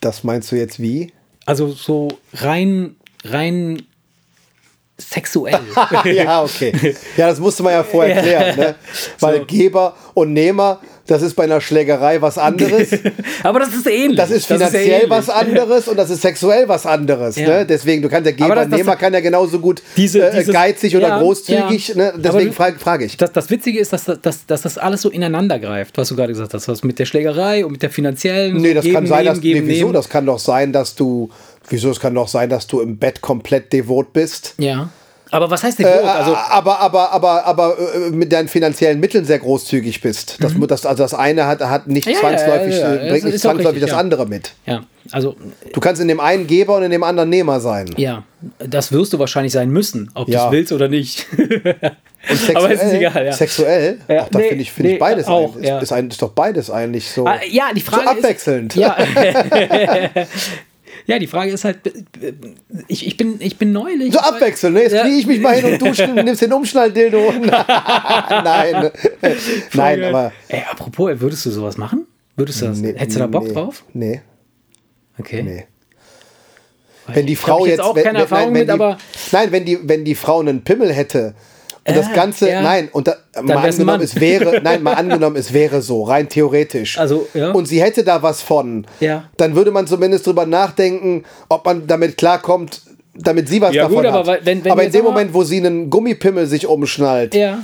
Das meinst du jetzt wie? Also so rein, rein sexuell. ja, okay. Ja, das musste man ja vorher klären, ne? Weil So. Geber und Nehmer, das ist bei einer Schlägerei was anderes. aber das ist ähnlich. Das ist finanziell ähnlich. was anderes und das ist sexuell was anderes. Ja. Ne? Deswegen, du kannst der Geber, das- das- Nehmer kann ja genauso gut Diese- äh, geizig oder ja, großzügig. ja. Ne? Deswegen frage frag ich. Das, das Witzige ist, dass, dass, dass das alles so ineinander greift, was du gerade gesagt hast. Was mit der Schlägerei und mit der finanziellen. Nee, das geben, kann sein, dass. geben, nee, wieso? nehmen. Das kann doch sein, dass du. Wieso? Es kann doch sein, dass du im Bett komplett devot bist. Ja. Aber was heißt Äh, devot? also, aber aber aber aber äh, mit deinen finanziellen Mitteln sehr großzügig bist. Das, das, also das eine hat, hat nicht Mhm. Ja, zwangsläufig, ja, ja, äh, ja. bringt nicht auch zwangsläufig richtig, das ja. andere mit. ja, also, Du kannst in dem einen Geber und in dem anderen Nehmer sein. ja, das wirst du wahrscheinlich sein müssen, ob Ja. du es willst oder nicht. Sexuell, Aber es ist egal, ja. Sexuell? Ja, Ach, da nee, finde ich, find nee, ich beides auch, ein, ja. ist, ist, ein, ist doch beides eigentlich so. Ah, ja, die Frage so abwechselnd. Ist, ja. ja, die Frage ist halt, ich, ich, bin, ich bin neulich. So abwechselnd, ne? Jetzt Ja. ich mich mal hin und du schn- nimmst den Umschnalldildo. Nein. Nein, aber. Ey, apropos, würdest du sowas machen? Würdest du das? Nee, hättest du da Bock nee, drauf? Nee, Okay. nee. Wenn die Frau jetzt, jetzt auch wenn, keine wenn, Erfahrung nein, wenn mit, die, aber- nein, wenn die, wenn die Frau einen Pimmel hätte und das Ah, Ganze, ja. nein, und da, mal angenommen, es wäre, nein, mal angenommen, es wäre so, rein theoretisch. Also, ja. Und sie hätte da was von, Ja. dann würde man zumindest drüber nachdenken, ob man damit klarkommt, damit sie was Ja, davon gut, hat. aber wenn- wenn aber in dem Moment, wo sie einen Gummipimmel sich umschnallt, Ja.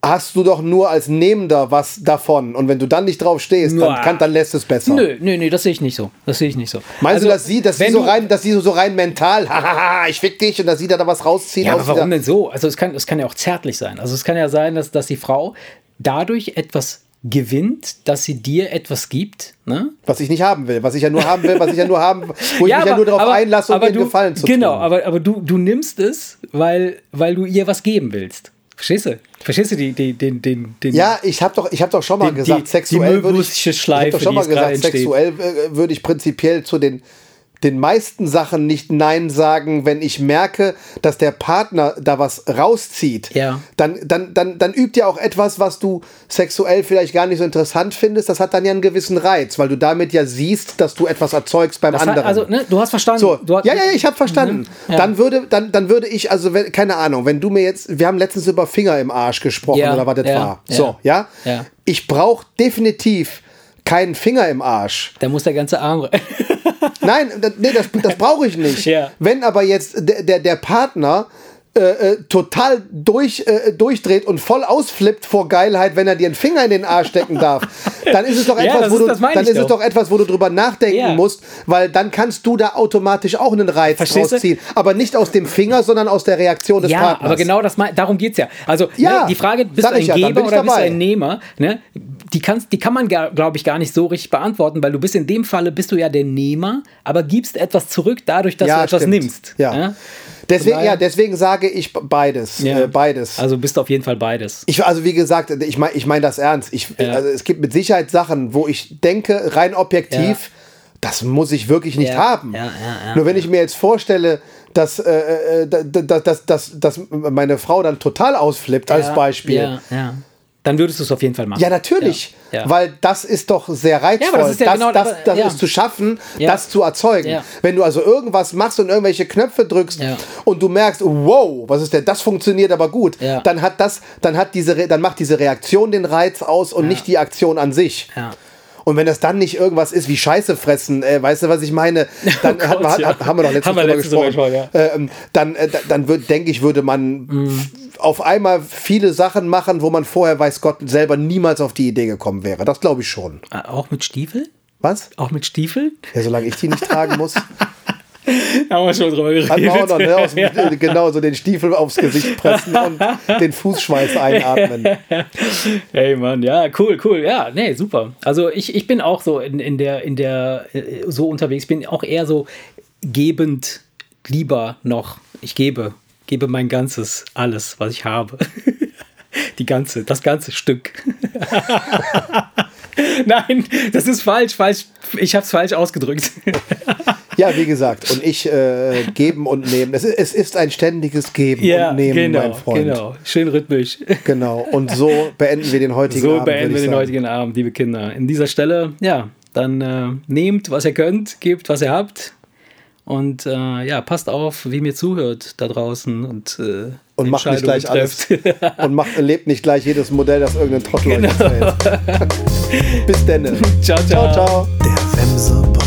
Hast du doch nur als Nehmender was davon. Und wenn du dann nicht drauf stehst, dann, kann, dann lässt es besser. Nö, nö, nö, das sehe ich nicht so. Das sehe ich nicht so. Meinst Also, du, dass sie, dass sie so rein, dass sie so rein mental, hahaha, ich fick dich und dass sie da was rausziehen? Ja, aber warum denn so? Also es kann, es kann ja auch zärtlich sein. Also es kann ja sein, dass, dass die Frau dadurch etwas gewinnt, dass sie dir etwas gibt, ne? Was ich nicht haben will, was ich ja nur haben will, was ich ja nur haben, wo ich mich ja nur darauf aber- einlasse, um aber mir einen du, Gefallen zu Genau, tun. aber, aber du, du nimmst es, weil, weil du ihr was geben willst. Verstehst du? Verstehst du die, die, den, den, den Ja, ich habe doch, ich hab doch schon mal Die- gesagt, die- die sexuell würde ich, ich hab doch schon die mal gesagt, entsteht. sexuell äh, würde ich prinzipiell zu den den meisten Sachen nicht Nein sagen, wenn ich merke, dass der Partner da was rauszieht. Ja. Dann, dann, dann, dann übt ja auch etwas, was du sexuell vielleicht gar nicht so interessant findest. Das hat dann ja einen gewissen Reiz, weil du damit ja siehst, dass du etwas erzeugst beim das hat, anderen. also, ne, du hast verstanden. So, du hast, ja, ja, ja, ich habe verstanden. Ja. Dann würde, dann, dann würde ich, also wenn, keine Ahnung, wenn du mir jetzt, wir haben letztens über Finger im Arsch gesprochen Ja, oder was das war. So, ja. ja. Ich brauche definitiv keinen Finger im Arsch. Da muss der ganze Arm. Nein, das, nee, das, das brauche ich nicht. Ja. Wenn aber jetzt der, der, der Partner äh, äh, total durch, äh, durchdreht und voll ausflippt vor Geilheit, wenn er dir einen Finger in den Arsch stecken darf, dann ist es doch Ja, etwas, das wo ist- du, dann ist es doch. doch etwas, wo du drüber nachdenken Ja. musst, weil dann kannst du da automatisch auch einen Reiz Verstehst du? rausziehen. Aber nicht aus dem Finger, sondern aus der Reaktion des Ja, Partners. aber genau das, darum geht es ja. Also Ja, ne, die Frage, bist du ein ja, Geber oder bist du dabei. ein Nehmer, ne, die, kannst, die kann man, glaube ich, gar nicht so richtig beantworten, weil du bist in dem Falle, bist du ja der Nehmer, aber gibst etwas zurück dadurch, dass du etwas stimmt. nimmst. Ja. ne? Deswegen, daher- ja, deswegen sage ich beides. Ja. Äh, beides. Also bist du auf jeden Fall beides. Ich, also wie gesagt, ich meine ich mein das ernst. Ich, Ja. also es gibt mit Sicherheit Sachen, wo ich denke, rein objektiv, das muss ich wirklich nicht Ja. haben. Ja, ja, ja, Nur wenn ich mir jetzt vorstelle, dass, äh, äh, dass, dass, dass, dass meine Frau dann total ausflippt, als Ja, Beispiel. Ja, ja. Dann würdest du es auf jeden Fall machen. Ja, natürlich. Ja, ja. Weil das ist doch sehr reizvoll. Ja, aber das ist ja das genau- das, aber- das ist zu schaffen, das zu erzeugen. Wenn du also irgendwas machst und irgendwelche Knöpfe drückst und du merkst, wow, was ist denn, das funktioniert aber gut, dann hat das, dann hat diese, dann macht diese Reaktion den Reiz aus und nicht die Aktion an sich. Und wenn das dann nicht irgendwas ist wie Scheiße fressen, äh, weißt du, was ich meine? Dann Oh hat, man- Gott, hat, ja. hat, haben wir doch letztens drüber gesprochen. gesprochen, ähm, dann äh, da- dann denke ich, würde man f- auf einmal viele Sachen machen, wo man vorher, weiß Gott, selber niemals auf die Idee gekommen wäre. Das glaube ich schon. Äh, Auch mit Stiefeln? Was? Auch mit Stiefeln? Ja, solange ich die nicht tragen muss. Haben wir schon drüber geredet. Hat man auch noch, ne? Aus äh, Genau, so den Stiefel aufs Gesicht pressen und den Fußschweiß einatmen. Hey Mann, ja, cool, cool. Ja, nee, super. Also ich, ich bin auch so in, in der, in der, äh, so unterwegs, bin auch eher so gebend lieber noch. Ich gebe, gebe mein ganzes, alles, was ich habe. Die ganze, das ganze Stück. Nein, das ist falsch, falsch. Ich habe es falsch ausgedrückt. Ja, wie gesagt, und ich äh, geben und nehmen. Es ist, es ist ein ständiges Geben und Nehmen, genau, mein Freund. genau. Schön rhythmisch. Genau. Und so beenden wir den heutigen So Abend. beenden würd wir den sagen. heutigen Abend, liebe Kinder. In dieser Stelle, ja, dann äh, nehmt, was ihr könnt, gebt, was ihr habt. Und äh, ja, passt auf, wie mir zuhört da draußen und, äh, Und macht nicht gleich alles. trefft. Und macht, lebt nicht gleich jedes Modell, das irgendein Trottel euch Genau. erzählt. Bis denn. ciao, ciao. Ciao, ciao. Der